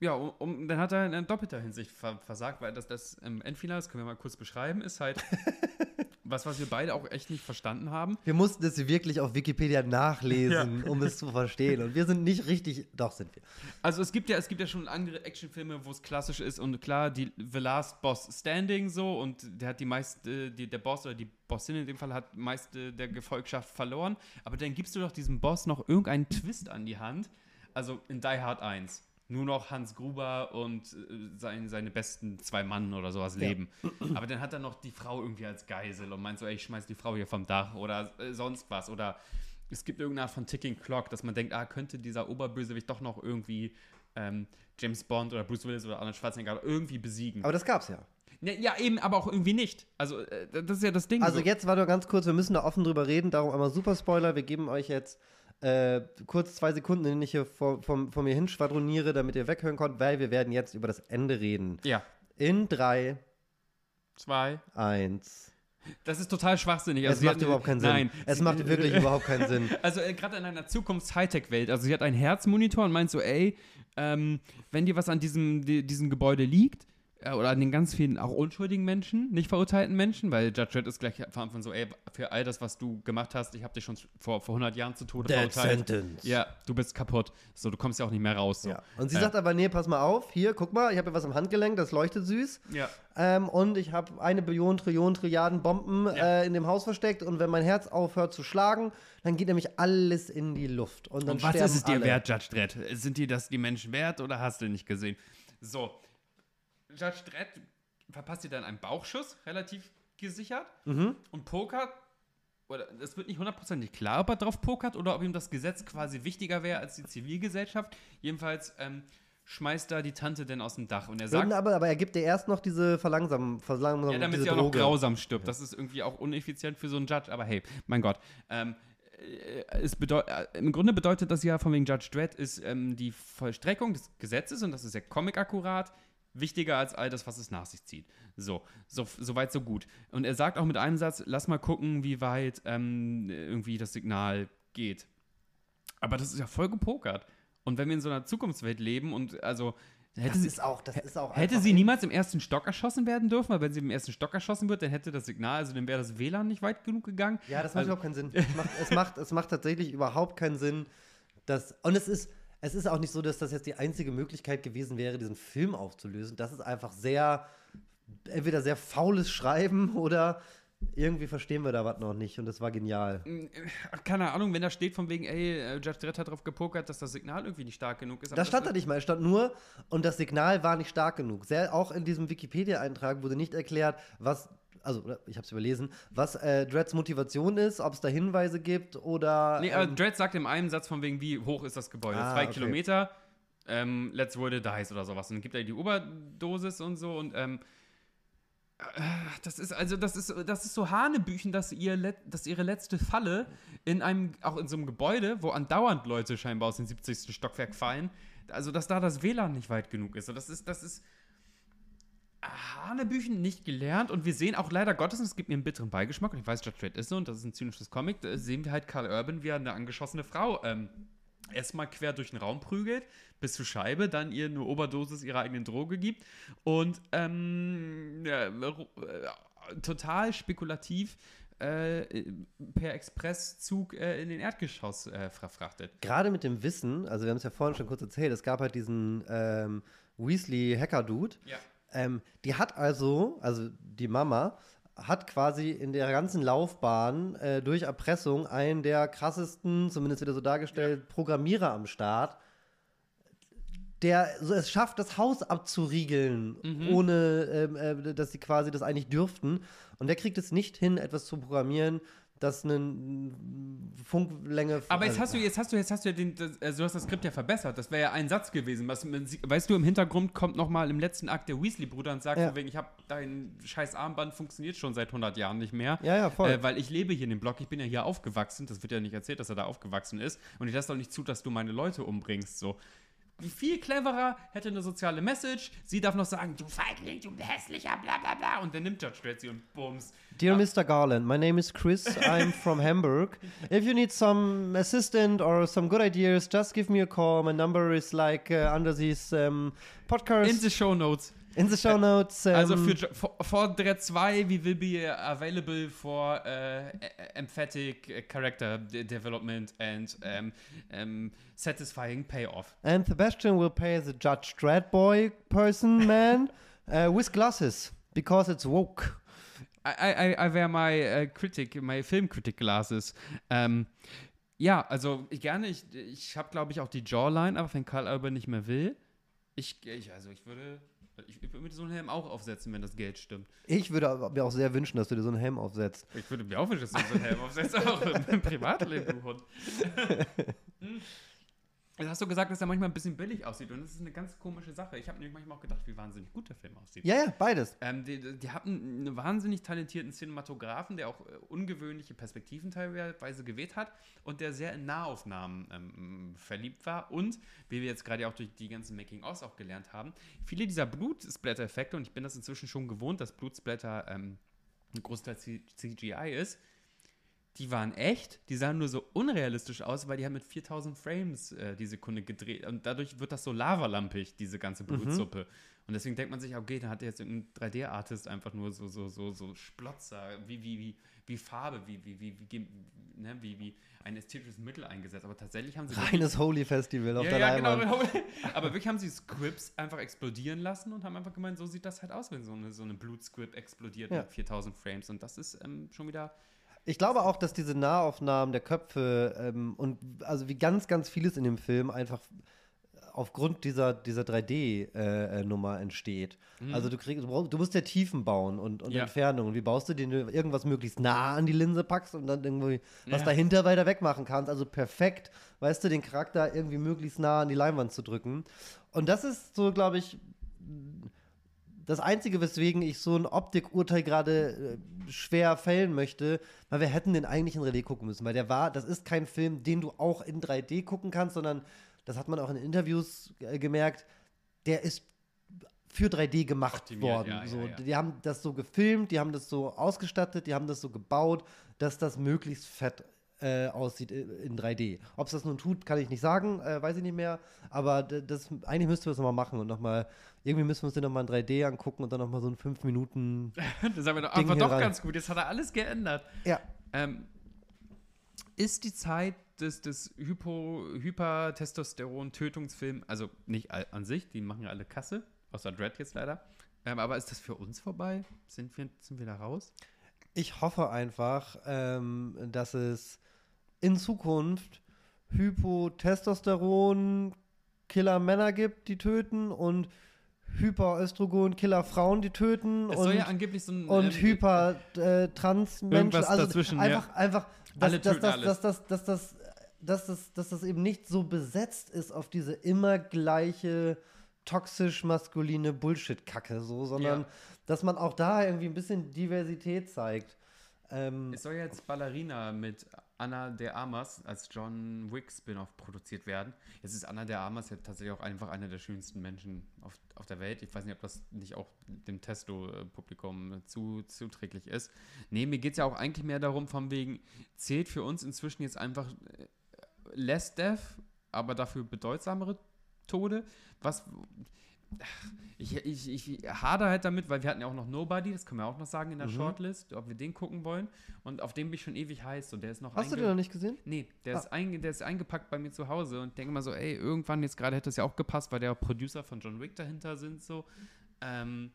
Ja, um, um, dann hat er in doppelter Hinsicht ver versagt, weil das, das ähm, Endfinale, das können wir mal kurz beschreiben, ist halt was, was wir beide auch echt nicht verstanden haben. Wir mussten es wirklich auf Wikipedia nachlesen, um es zu verstehen. Und wir sind nicht richtig, doch sind wir. Also es gibt ja, es gibt ja schon andere Actionfilme, wo es klassisch ist und klar, die The Last Boss Standing so und der hat die meiste, die, der Boss oder die Bossin in dem Fall hat meiste der Gefolgschaft verloren. Aber dann gibst du doch diesem Boss noch irgendeinen Twist an die Hand. Also in Die Hard 1 nur noch Hans Gruber und äh, sein, seine besten zwei Mann oder sowas Ja. leben. Aber dann hat er noch die Frau irgendwie als Geisel und meint so, ey, ich schmeiß die Frau hier vom Dach oder äh, sonst was. Oder es gibt irgendeine Art von Ticking Clock, dass man denkt, ah, könnte dieser Oberbösewicht doch noch irgendwie ähm, James Bond oder Bruce Willis oder Arnold Schwarzenegger irgendwie besiegen. Aber das gab's ja. Ne, ja, eben, aber auch irgendwie nicht. Also, äh, das ist ja das Ding. Also so. jetzt war nur ganz kurz, wir müssen da offen drüber reden, darum einmal super Spoiler. Wir geben euch jetzt äh, kurz zwei Sekunden, in denen ich hier vor, vor, vor mir hinschwadroniere, damit ihr weghören könnt, weil wir werden jetzt über das Ende reden. Ja, In drei, zwei. eins. Das ist total schwachsinnig. Es Also sie macht hat- überhaupt keinen Sinn. Nein. Es macht wirklich überhaupt keinen Sinn. Also äh, gerade in einer Zukunfts-Hightech-Welt. Also sie hat einen Herzmonitor und meint so, ey, ähm, wenn dir was an diesem, die, diesem Gebäude liegt, oder an den ganz vielen auch unschuldigen Menschen, nicht verurteilten Menschen, weil Judge Dredd ist gleich von so, ey, für all das, was du gemacht hast, ich habe dich schon vor, vor 100 Jahren zu Tode verurteilt. sentence. Ja, du bist kaputt. So, du kommst ja auch nicht mehr raus. So. Ja. Und sie Äh, sagt aber, nee, pass mal auf, hier, guck mal, ich habe hier was am Handgelenk, das leuchtet süß. Ja. Ähm, und ich habe eine Billion, Trillionen, Trilliarden Bomben Ja. äh, in dem Haus versteckt. Und wenn mein Herz aufhört zu schlagen, dann geht nämlich alles in die Luft. Und dann Und was ist es dir alle. wert, Judge Dredd? Sind dir das die Menschen wert oder hast du nicht gesehen? So, Judge Dredd verpasst dir dann einen Bauchschuss, relativ gesichert. Mhm. Und pokert, oder es wird nicht hundertprozentig klar, ob er drauf pokert oder ob ihm das Gesetz quasi wichtiger wäre als die Zivilgesellschaft. Jedenfalls ähm, schmeißt da die Tante denn aus dem Dach und er sagt, aber, aber er gibt dir erst noch diese Verlangsamung, Verlangsamung ja, damit sie auch noch grausam stirbt. Das ist irgendwie auch uneffizient für so einen Judge, aber hey, mein Gott. Ähm, äh, es bedeu äh, Im Grunde bedeutet das ja von wegen Judge Dredd ist ähm, die Vollstreckung des Gesetzes und das ist ja comic-akkurat wichtiger als all das, was es nach sich zieht. So, so, so weit, so gut. Und er sagt auch mit einem Satz, lass mal gucken, wie weit ähm, irgendwie das Signal geht. Aber das ist ja voll gepokert. Und wenn wir in so einer Zukunftswelt leben und also hätte Das sie, ist auch, das ist auch Hätte sie niemals im ersten Stock erschossen werden dürfen, weil wenn sie im ersten Stock erschossen wird, dann hätte das Signal, also dann wäre das WLAN nicht weit genug gegangen. Ja, das macht Also- überhaupt keinen Sinn. Es macht, es, macht, es macht tatsächlich überhaupt keinen Sinn. Dass, und es ist, es ist auch nicht so, dass das jetzt die einzige Möglichkeit gewesen wäre, diesen Film aufzulösen. Das ist einfach sehr, entweder sehr faules Schreiben oder irgendwie verstehen wir da was noch nicht. Und das war genial. Ach, Keine Ahnung, wenn da steht von wegen, ey, äh, Judge Dredd hat drauf gepokert, dass das Signal irgendwie nicht stark genug ist. Das stand da nicht mal. Es stand nur, und das Signal war nicht stark genug. Sehr, auch in diesem Wikipedia-Eintrag wurde nicht erklärt, was, also ich habe es überlesen, was äh, Dreads Motivation ist, ob es da Hinweise gibt oder. Nee, aber ähm, Dredd sagt im einen Satz von wegen, wie hoch ist das Gebäude? Ah, Zwei okay. Kilometer, ähm, let's roll the dice oder sowas. Und dann gibt er die Oberdosis und so und ähm, äh, das ist also das ist das ist so Hanebüchen, dass ihr dass ihre letzte Falle in einem auch in so einem Gebäude, wo andauernd Leute scheinbar aus dem 70. Stockwerk fallen, also dass da das WLAN nicht weit genug ist. Und das ist das ist Hanebüchen nicht gelernt und wir sehen auch leider Gottes, und es gibt mir einen bitteren Beigeschmack und ich weiß, Judge Dredd ist so und das ist ein zynisches Comic, da sehen wir halt Karl Urban, wie er eine angeschossene Frau ähm, erstmal quer durch den Raum prügelt, bis zur Scheibe, dann ihr eine Oberdosis ihrer eigenen Droge gibt und ähm, äh, total spekulativ äh, per Expresszug äh, in den Erdgeschoss äh, verfrachtet. gerade mit dem Wissen, also wir haben es ja vorhin schon kurz erzählt, es gab halt diesen ähm, Weasley-Hacker-Dude. Ja. Ähm, die hat also, also die Mama, hat quasi in der ganzen Laufbahn äh, durch Erpressung einen der krassesten, zumindest wieder so dargestellt, Programmierer am Start, der so es schafft, das Haus abzuriegeln, Mhm. ohne ähm, äh, dass sie quasi das eigentlich dürften. Und der kriegt es nicht hin, etwas zu programmieren, das eine Funklänge. Aber jetzt also- hast du, jetzt hast du, jetzt hast du ja den, das, also du hast das Skript ja verbessert. Das wäre ja ein Satz gewesen. Was, weißt du, im Hintergrund kommt noch mal im letzten Akt der Weasley-Bruder und sagt Ja. wegen, ich habe dein scheiß Armband funktioniert schon seit 100 Jahren nicht mehr. Ja, ja, voll. Äh, weil ich lebe hier in dem Block, ich bin ja hier aufgewachsen. Das wird ja nicht erzählt, dass er da aufgewachsen ist. Und ich lasse doch nicht zu, dass du meine Leute umbringst. So. Viel cleverer, hätte eine soziale Message. Sie darf noch sagen, du Feigling, du hässlicher, bla bla bla. Und dann nimmt Judge Dredd sie und bums. Dear Mr. Garland, my name is Chris. I'm from Hamburg. If you need some assistant or some good ideas, just give me a call. My number is like uh, under these um, podcasts. In the show notes. In the show notes. Um, Also für for, for Dread 2, we will be available for uh, emphatic character de- development and um, um, satisfying payoff. And Sebastian will play the Judge Dredd boy person man uh, with glasses because it's woke. I, I, I wear my uh, critic, my film critic glasses. Ähm, ja, also ich gerne, ich, ich habe glaube ich auch die Jawline, aber wenn Karl Alber nicht mehr will, ich, ich also ich würde, ich, würde mir so einen Helm auch aufsetzen, wenn das Geld stimmt. Ich würde mir auch sehr wünschen, dass du dir so einen Helm aufsetzt. Ich würde mir auch wünschen, dass du so einen Helm aufsetzt, auch im, im Privatleben, du Hund. Jetzt hast du gesagt, dass er manchmal ein bisschen billig aussieht und das ist eine ganz komische Sache. Ich habe nämlich manchmal auch gedacht, wie wahnsinnig gut der Film aussieht. Ja, ja, beides. Ähm, die, die hatten einen wahnsinnig talentierten Cinematografen, der auch äh, ungewöhnliche Perspektiven teilweise gewählt hat und der sehr in Nahaufnahmen ähm, verliebt war. Und, wie wir jetzt gerade auch durch die ganzen Making-ofs auch gelernt haben, viele dieser Blutsplatter-Effekte, und ich bin das inzwischen schon gewohnt, dass Blutsplatter ähm, ein Großteil CGI ist, die waren echt, die sahen nur so unrealistisch aus, weil die haben mit 4000 Frames äh, die Sekunde gedreht und dadurch wird das so lavalampig, diese ganze Blutsuppe. Und deswegen denkt man sich, okay, da hat jetzt irgendein 3D-Artist einfach nur so, so, so, so Splotzer, wie, wie, wie, wie Farbe, wie, wie, wie, wie, ne, wie, wie ein ästhetisches Mittel eingesetzt. Aber tatsächlich haben sie. Reines Holy Festival auf ja, der ja, Leinwand. genau. Aber wirklich haben sie Scripts einfach explodieren lassen und haben einfach gemeint, so sieht das halt aus, wenn so eine, so eine Blutscript explodiert Ja. mit 4000 Frames. Und das ist ähm, schon wieder. Ich glaube auch, dass diese Nahaufnahmen der Köpfe ähm, und also wie ganz, ganz vieles in dem Film einfach aufgrund dieser, dieser 3D-Nummer entsteht. Also du kriegst, du musst ja Tiefen bauen und, und Mhm. Ja. Entfernungen. Und wie baust du den du irgendwas möglichst nah an die Linse packst und dann irgendwie was Ja. dahinter weiter wegmachen kannst. Also perfekt, weißt du, den Charakter irgendwie möglichst nah an die Leinwand zu drücken. Und das ist so, glaube ich, das Einzige, weswegen ich so ein Optikurteil gerade äh, schwer fällen möchte, weil wir hätten den eigentlich in 3D gucken müssen, weil der war, das ist kein Film, den du auch in 3D gucken kannst, sondern das hat man auch in Interviews äh, gemerkt, der ist für 3D gemacht Optimiert, worden. ja, ja, so, ja. Die haben das so gefilmt, die haben das so ausgestattet, die haben das so gebaut, dass das möglichst fett äh, aussieht äh, in 3D. Ob es das nun tut, kann ich nicht sagen, äh, weiß ich nicht mehr. Aber das, eigentlich müssten wir es nochmal machen und nochmal, irgendwie müssen wir uns den nochmal in 3D angucken und dann nochmal so ein 5 Minuten. Das haben wir doch hier doch ganz gut. Jetzt hat er alles geändert. Ja. Ähm, ist die Zeit des, des Hypo, Hypertestosteron-Tötungsfilms, also nicht an sich, die machen ja alle Kasse, außer Dread jetzt leider. Ähm, aber ist das für uns vorbei? Sind wir, sind wir da raus? Ich hoffe einfach, ähm, dass es in Zukunft Hypotestosteron Killer Männer gibt, die töten und Hyperöstrogen Killer Frauen, die töten Es und, soll ja angeblich so ein. und ähm, Hyper äh, Trans Menschen. Irgendwas Also dazwischen, einfach, einfach, dass, Alle dass, töten dass, alles. dass, dass, dass, dass, dass, das, dass das eben nicht so besetzt ist auf diese immer gleiche toxisch maskuline Bullshit-Kacke, so, sondern Ja. dass man auch da irgendwie ein bisschen Diversität zeigt. Ähm, Es soll ja jetzt Ballerina mit Anna de Armas als John Wick Spin-off produziert werden. Jetzt ist Anna de Armas ja tatsächlich auch einfach einer der schönsten Menschen auf, auf der Welt. Ich weiß nicht, ob das nicht auch dem Testo-Publikum zu, zuträglich ist. Nee, mir geht es ja auch eigentlich mehr darum, von wegen, zählt für uns inzwischen jetzt einfach äh, less death, aber dafür bedeutsamere Tode. Was. Ich, ich, ich hader halt damit, weil wir hatten ja auch noch Nobody, das können wir auch noch sagen in der Mhm. Shortlist, ob wir den gucken wollen. Und auf den bin ich schon ewig heiß und der ist noch hast du den noch nicht gesehen? Nee, der, Ah. ist einge der ist eingepackt bei mir zu Hause und denke mal so, ey, irgendwann jetzt gerade hätte es ja auch gepasst, weil der Producer von John Wick dahinter sind, so. Ähm,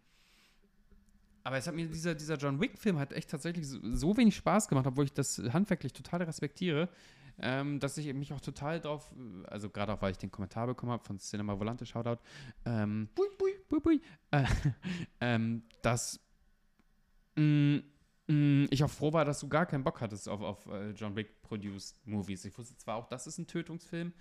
aber es hat mir dieser, dieser John Wick-Film hat echt tatsächlich so, so wenig Spaß gemacht, obwohl ich das handwerklich total respektiere, ähm, dass ich mich auch total drauf, also gerade auch, weil ich den Kommentar bekommen habe von Cinema Volante, Shoutout, ähm, bui, bui, bui, bui, äh, ähm, dass mh, mh, ich auch froh war, dass du gar keinen Bock hattest auf, auf äh, John Wick-produced Movies. Ich wusste zwar auch, das ist ein Tötungsfilm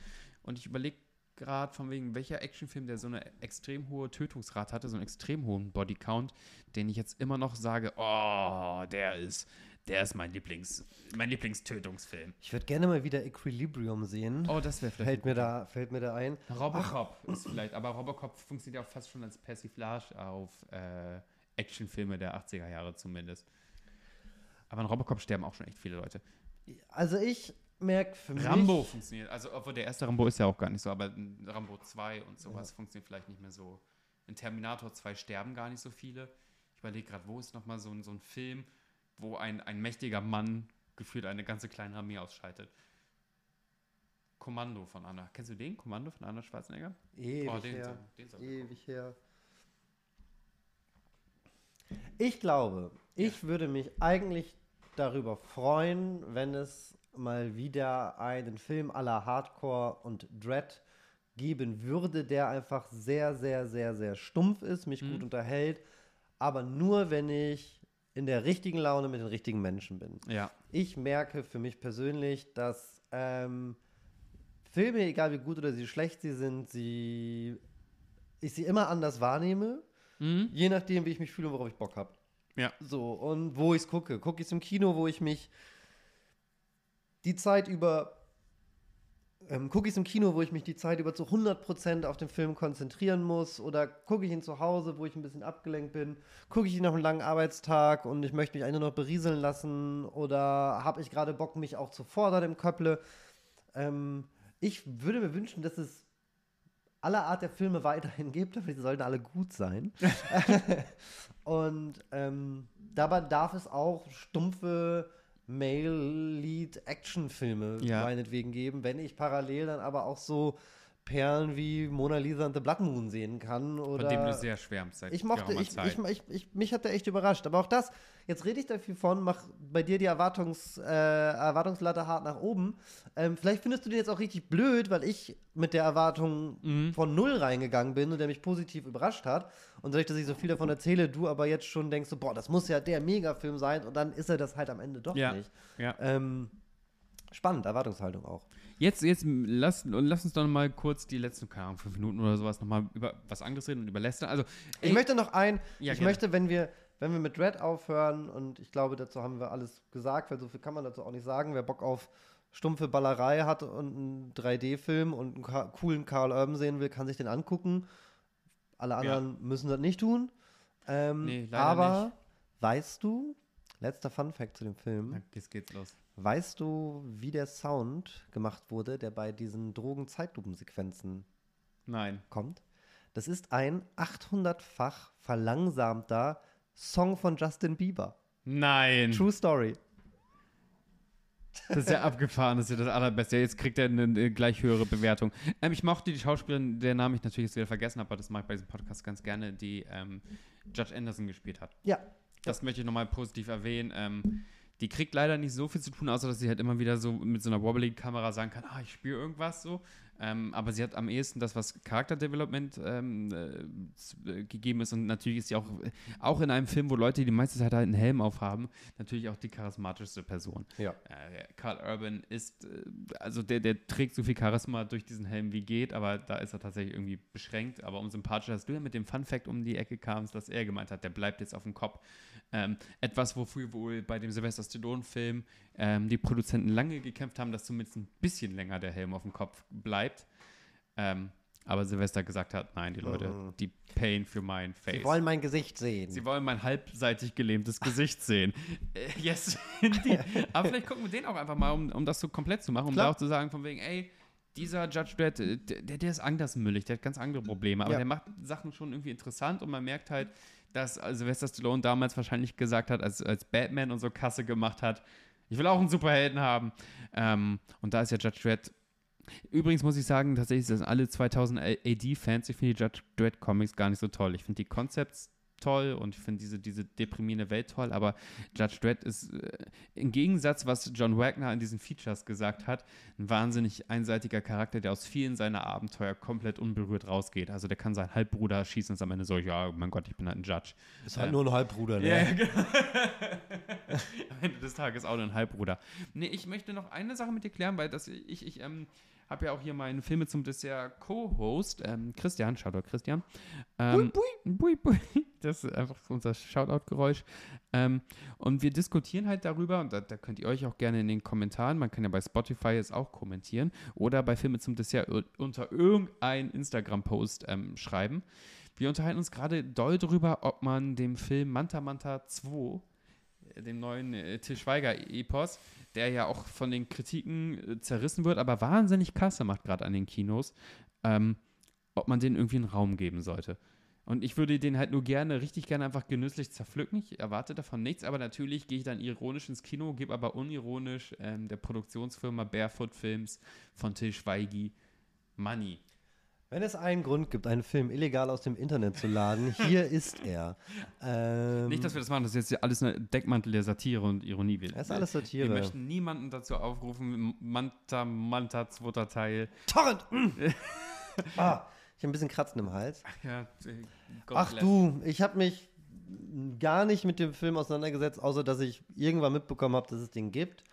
und ich überlege gerade von wegen, welcher Actionfilm, der so eine extrem hohe Tötungsrate hatte, so einen extrem hohen Bodycount, den ich jetzt immer noch sage, oh, der ist, Der ist mein Lieblings, mein Lieblingstötungsfilm. Ich würde gerne mal wieder Equilibrium sehen. Oh, das wäre vielleicht. fällt, mir da, fällt mir da ein. Robocop ist vielleicht, aber Robocop funktioniert auch fast schon als Persiflage auf äh, Actionfilme der 80er Jahre zumindest. Aber in Robocop sterben auch schon echt viele Leute. Also ich merke für mich. Rambo funktioniert, also obwohl der erste Rambo ist ja auch gar nicht so, aber Rambo 2 und sowas funktioniert vielleicht nicht mehr so. In Terminator 2 sterben gar nicht so viele. Ich überlege gerade, wo ist nochmal so, ein- so ein Film, wo ein, ein mächtiger Mann gefühlt eine ganze kleine Armee ausschaltet. Kommando von Anna. Kennst du den? Kommando von Arnold Schwarzenegger? Ewig oh, den, her. soll- den soll Ewig her. Ich glaube, ich würde mich eigentlich darüber freuen, wenn es mal wieder einen Film aller Hardcore und Dread geben würde, der einfach sehr, sehr, sehr, sehr stumpf ist, mich gut unterhält, aber nur wenn ich in der richtigen Laune mit den richtigen Menschen bin. Ja. Ich merke für mich persönlich, dass ähm, Filme, egal wie gut oder wie schlecht sie sind, sie, ich sie immer anders wahrnehme, je nachdem, wie ich mich fühle und worauf ich Bock habe. Ja. So, und wo ich es gucke. Gucke ich es im Kino, wo ich mich die Zeit über, ähm, gucke ich es im Kino, wo ich mich die Zeit über zu 100% auf den Film konzentrieren muss oder gucke ich ihn zu Hause, wo ich ein bisschen abgelenkt bin, gucke ich ihn nach einem langen Arbeitstag und ich möchte mich einfach noch berieseln lassen oder habe ich gerade Bock, mich auch zu fordern im Köpple. Ähm, ich würde mir wünschen, dass es aller Art der Filme weiterhin gibt, aber die sollten alle gut sein. Und ähm, dabei darf es auch stumpfe Male-Lead-Action-Filme Ja. meinetwegen geben, wenn ich parallel dann aber auch so Perlen wie Mona Lisa und The Blood Moon sehen kann. Oder Von dem du sehr schwärmst seit ich mochte, ich, Zeit. ich, ich, ich, mich hat der echt überrascht. Aber auch das, jetzt rede ich da viel von, mach bei dir die Erwartungs, äh, Erwartungslatte hart nach oben. Ähm, vielleicht findest du den jetzt auch richtig blöd, weil ich mit der Erwartung Mhm. von null reingegangen bin und der mich positiv überrascht hat. Und dadurch, dass ich so viel davon erzähle, du aber jetzt schon denkst, so, boah, das muss ja der Megafilm sein und dann ist er das halt am Ende doch Ja. nicht. ja. Ähm, spannend, Erwartungshaltung auch. Jetzt, jetzt lass, lass uns doch mal kurz die letzten, keine Ahnung, fünf Minuten oder sowas nochmal über was anderes reden und über Leicester. Also, Ich ey, möchte noch ein, Ja, ich gerne. möchte, wenn wir, wenn wir mit Red aufhören, und ich glaube, dazu haben wir alles gesagt, weil so viel kann man dazu auch nicht sagen, wer Bock auf stumpfe Ballerei hat und einen 3D-Film und einen ka- coolen Carl Urban sehen will, kann sich den angucken. Alle anderen müssen das nicht tun. Ähm, Nee, leider aber nicht. weißt du, letzter Fun-Fact zu dem Film, jetzt geht's los. Weißt du, wie der Sound gemacht wurde, der bei diesen Drogen-Zeitlupensequenzen Nein. kommt. Das ist ein 800-fach verlangsamter Song von Justin Bieber. Nein. True Story. Das ist ja abgefahren, das ist ja das Allerbeste. Jetzt kriegt er eine, eine gleich höhere Bewertung. Ähm, ich mochte die Schauspielerin, der Namen ich natürlich jetzt wieder vergessen habe, aber das mag ich bei diesem Podcast ganz gerne, die ähm, Judge Anderson gespielt hat. Ja. Das möchte ich nochmal positiv erwähnen. Ähm, die kriegt leider nicht so viel zu tun, außer dass sie halt immer wieder so mit so einer wobbly-Kamera sagen kann, ah, ich spüre irgendwas so. Ähm, aber sie hat am ehesten das, was Charakterdevelopment ähm, äh, gegeben ist. Und natürlich ist sie auch, auch in einem Film, wo Leute die meiste Zeit halt einen Helm aufhaben, natürlich auch die charismatischste Person. Ja. Äh, Carl Urban ist, äh, also der, der trägt so viel Charisma durch diesen Helm wie geht, aber da ist er tatsächlich irgendwie beschränkt. Aber umso sympathischer, dass du ja mit dem Fun-Fact um die Ecke kamst, dass er gemeint hat, der bleibt jetzt auf dem Kopf. Ähm, etwas, wofür wohl bei dem Sylvester Stallone-Film ähm, die Produzenten lange gekämpft haben, dass zumindest ein bisschen länger der Helm auf dem Kopf bleibt. Ähm, aber Sylvester gesagt hat, nein, die Leute, Mhm. die payen für mein Face. Sie wollen mein Gesicht sehen. Sie wollen mein halbseitig gelähmtes Gesicht sehen. Äh, yes. Aber vielleicht gucken wir den auch einfach mal, um, um das so komplett zu machen, um Klar. da auch zu sagen, von wegen, ey, dieser Judge Dredd, der, der ist andersmüllig, der hat ganz andere Probleme, aber Ja. der macht Sachen schon irgendwie interessant und man merkt halt, dass äh, Sylvester Stallone damals wahrscheinlich gesagt hat, als, als Batman und so Kasse gemacht hat, ich will auch einen Superhelden haben. Ähm, und da ist ja Judge Dredd Übrigens muss ich sagen, tatsächlich sind alle 2000 AD-Fans, ich finde die Judge Dredd Comics gar nicht so toll. Ich finde die Concepts toll und ich finde diese, diese deprimierende Welt toll, aber Judge Dredd ist äh, im Gegensatz, was John Wagner in diesen Features gesagt hat, ein wahnsinnig einseitiger Charakter, der aus vielen seiner Abenteuer komplett unberührt rausgeht. Also der kann seinen Halbbruder schießen und ist am Ende so, ja, mein Gott, ich bin halt ein Judge. ist halt nur ein Halbbruder, ne? Ja, genau. Am Ende des Tages auch ein Halbbruder. Nee, ich möchte noch eine Sache mit dir klären, weil das, ich, ich ähm, habe ja auch hier meinen Filme zum Dessert Co-Host, ähm, Christian, Shoutout Christian. Ähm, bui, bui. Bui, Das ist einfach unser Shoutout-Geräusch. Ähm, und wir diskutieren halt darüber, und da, da könnt ihr euch auch gerne in den Kommentaren, man kann ja bei Spotify jetzt auch kommentieren, oder bei Filme zum Dessert unter irgendein Instagram-Post ähm, schreiben. Wir unterhalten uns gerade doll darüber, ob man dem Film Manta Manta 2, äh, dem neuen äh, Til Schweiger-Epos, der ja auch von den Kritiken äh, zerrissen wird, aber wahnsinnig Kasse macht gerade an den Kinos, ähm, ob man den irgendwie einen Raum geben sollte. Und ich würde den halt nur gerne, richtig gerne einfach genüsslich zerpflücken. Ich erwarte davon nichts, aber natürlich gehe ich dann ironisch ins Kino, gebe aber unironisch ähm, der Produktionsfirma Barefoot Films von Til Schweigi Money. Wenn es einen Grund gibt, einen Film illegal aus dem Internet zu laden, hier ist er. Ähm, Nicht, dass wir das machen, das ist jetzt alles eine Deckmantel der Satire und Ironie. Wir, Das ist alles Wir Satire. möchten niemanden dazu aufrufen, Manta, Manta, zweiter Teil. Torrent! ah, ich habe ein bisschen Kratzen im Hals. Ja, äh, Ach du, ich habe mich gar nicht mit dem Film auseinandergesetzt, außer dass ich irgendwann mitbekommen habe, dass es den gibt.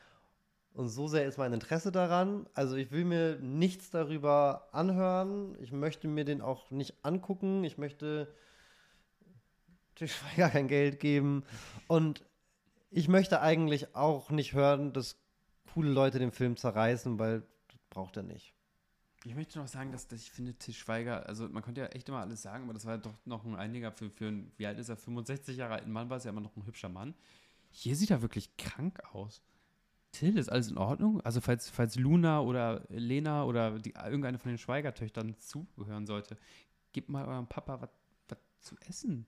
Und so sehr ist mein Interesse daran. Also ich will mir nichts darüber anhören. Ich möchte mir den auch nicht angucken. Ich möchte Til Schweiger kein Geld geben. Und ich möchte eigentlich auch nicht hören, dass coole Leute den Film zerreißen, weil das braucht er nicht. Ich möchte noch sagen, dass, dass ich finde, Til Schweiger, also man konnte ja echt immer alles sagen, aber das war doch noch ein einiger für, für einen, wie alt ist er, 65 Jahre alten Mann, war es ja immer noch ein hübscher Mann. Hier sieht er wirklich krank aus. Till, ist alles in Ordnung? Also falls, falls Luna oder Lena oder die, irgendeine von den Schweigertöchtern zuhören sollte, gebt mal eurem Papa was was zu essen.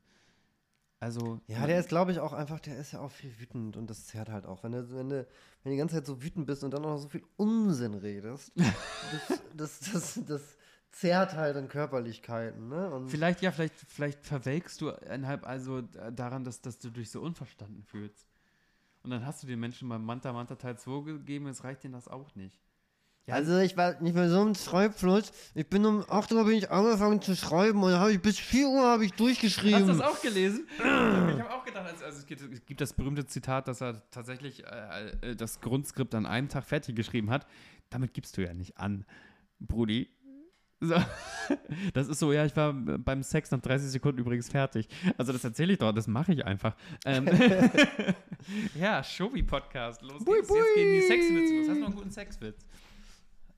Also, Ja, der ist, glaube ich, auch einfach, der ist ja auch viel wütend und das zerrt halt auch. Wenn du, wenn du, wenn du die ganze Zeit so wütend bist und dann auch noch so viel Unsinn redest, das, das, das, das zerrt halt an Körperlichkeiten, ne? Und Vielleicht, ja, vielleicht, vielleicht verwelkst du innerhalb also daran, dass, dass du dich so unverstanden fühlst. Und dann hast du den Menschen beim Manta Manta Teil 2 gegeben, es reicht denen das auch nicht. Ja, also ich war nicht mehr so im Schreibfluss. Ich bin um 8 Uhr bin ich angefangen zu schreiben und dann habe ich bis 4 Uhr habe ich Hast du durchgeschrieben. das auch gelesen? ich habe auch gedacht, also, also es, gibt, es gibt das berühmte Zitat, dass er tatsächlich äh, äh, das Grundskript an einem Tag fertig geschrieben hat. Damit gibst du ja nicht an, Brudi. So. Das ist so, ja, ich war beim Sex nach 30 Sekunden übrigens fertig. Also das erzähle ich doch, das mache ich einfach. Ähm, ja, Shobi-Podcast, los Bui, geht's. Jetzt gehen die bui. Sexwitze los. Hast du noch einen guten Sexwitz?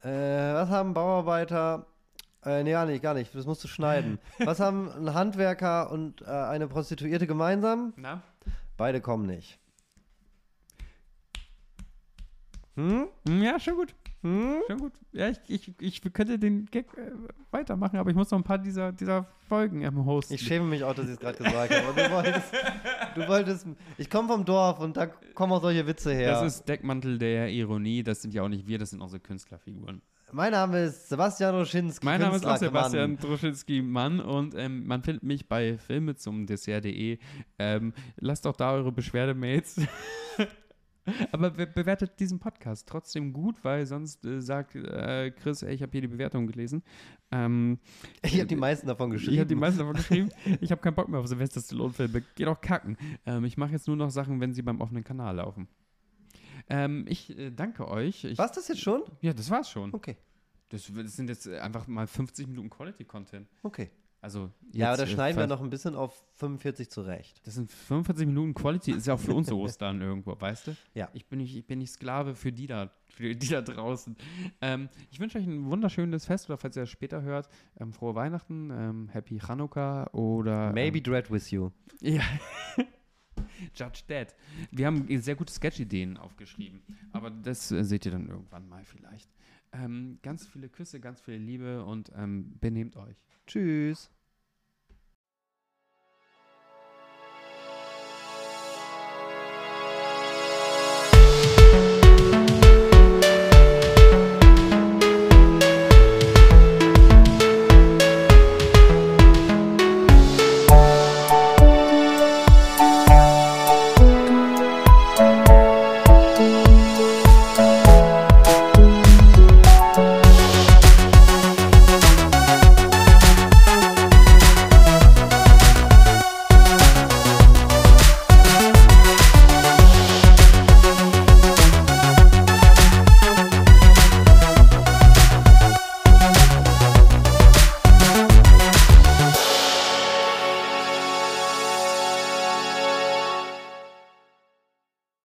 Äh, was haben Bauarbeiter. Äh, nee, gar nicht, gar nicht. Das musst du schneiden. Was haben ein Handwerker und äh, eine Prostituierte gemeinsam? Na? Beide kommen nicht. Hm? Hm, Ja, schon gut. Hm? Schon gut. Ja, ich, ich, ich könnte den Gag äh, weitermachen, aber ich muss noch ein paar dieser, dieser Folgen ähm, hosten. Ich schäme mich auch, dass ich es gerade gesagt habe. Du wolltest, du wolltest. Ich komme vom Dorf und da kommen auch solche Witze her. Das ist Deckmantel der Ironie. Das sind ja auch nicht wir, das sind unsere Künstlerfiguren. mein Name ist Sebastian Roschinski. Mein Name ist auch Sebastian Mann. Droschinski-Mann und ähm, man findet mich bei Filme zum Dessert.de. Ähm, lasst doch da eure Beschwerdemails. Aber be bewertet diesen Podcast trotzdem gut, weil sonst äh, sagt äh, Chris, ey, ich habe hier die Bewertung gelesen. Ähm, Ich habe die meisten davon geschrieben. Ich habe die meisten davon geschrieben. Ich habe keinen Bock mehr auf Sylvester Stallone-Filme. Geh doch kacken. Ähm, ich mache jetzt nur noch Sachen, wenn sie beim offenen Kanal laufen. Ähm, ich äh, danke euch. Ich, Was das jetzt schon? Ja, das war's schon. Okay. Das, das sind jetzt äh, einfach mal 50 Minuten Quality-Content. Okay. Also Ja, aber da jetzt, äh, schneiden wir noch ein bisschen auf 45 zurecht. Das sind 45 Minuten Quality, ist ja auch für uns Ostern irgendwo, weißt du? Ja. Ich bin nicht, ich bin nicht Sklave für die da, für die da draußen. Ähm, ich wünsche euch ein wunderschönes Fest oder falls ihr das später hört, ähm, frohe Weihnachten, ähm, Happy Chanukka oder. Maybe Ähm, Dread with you. ja. Judge Dead. Wir haben sehr gute Sketch-Ideen aufgeschrieben, aber das äh, seht ihr dann irgendwann mal vielleicht. Ähm, ganz viele Küsse, ganz viel Liebe und ähm, benehmt euch. Tschüss.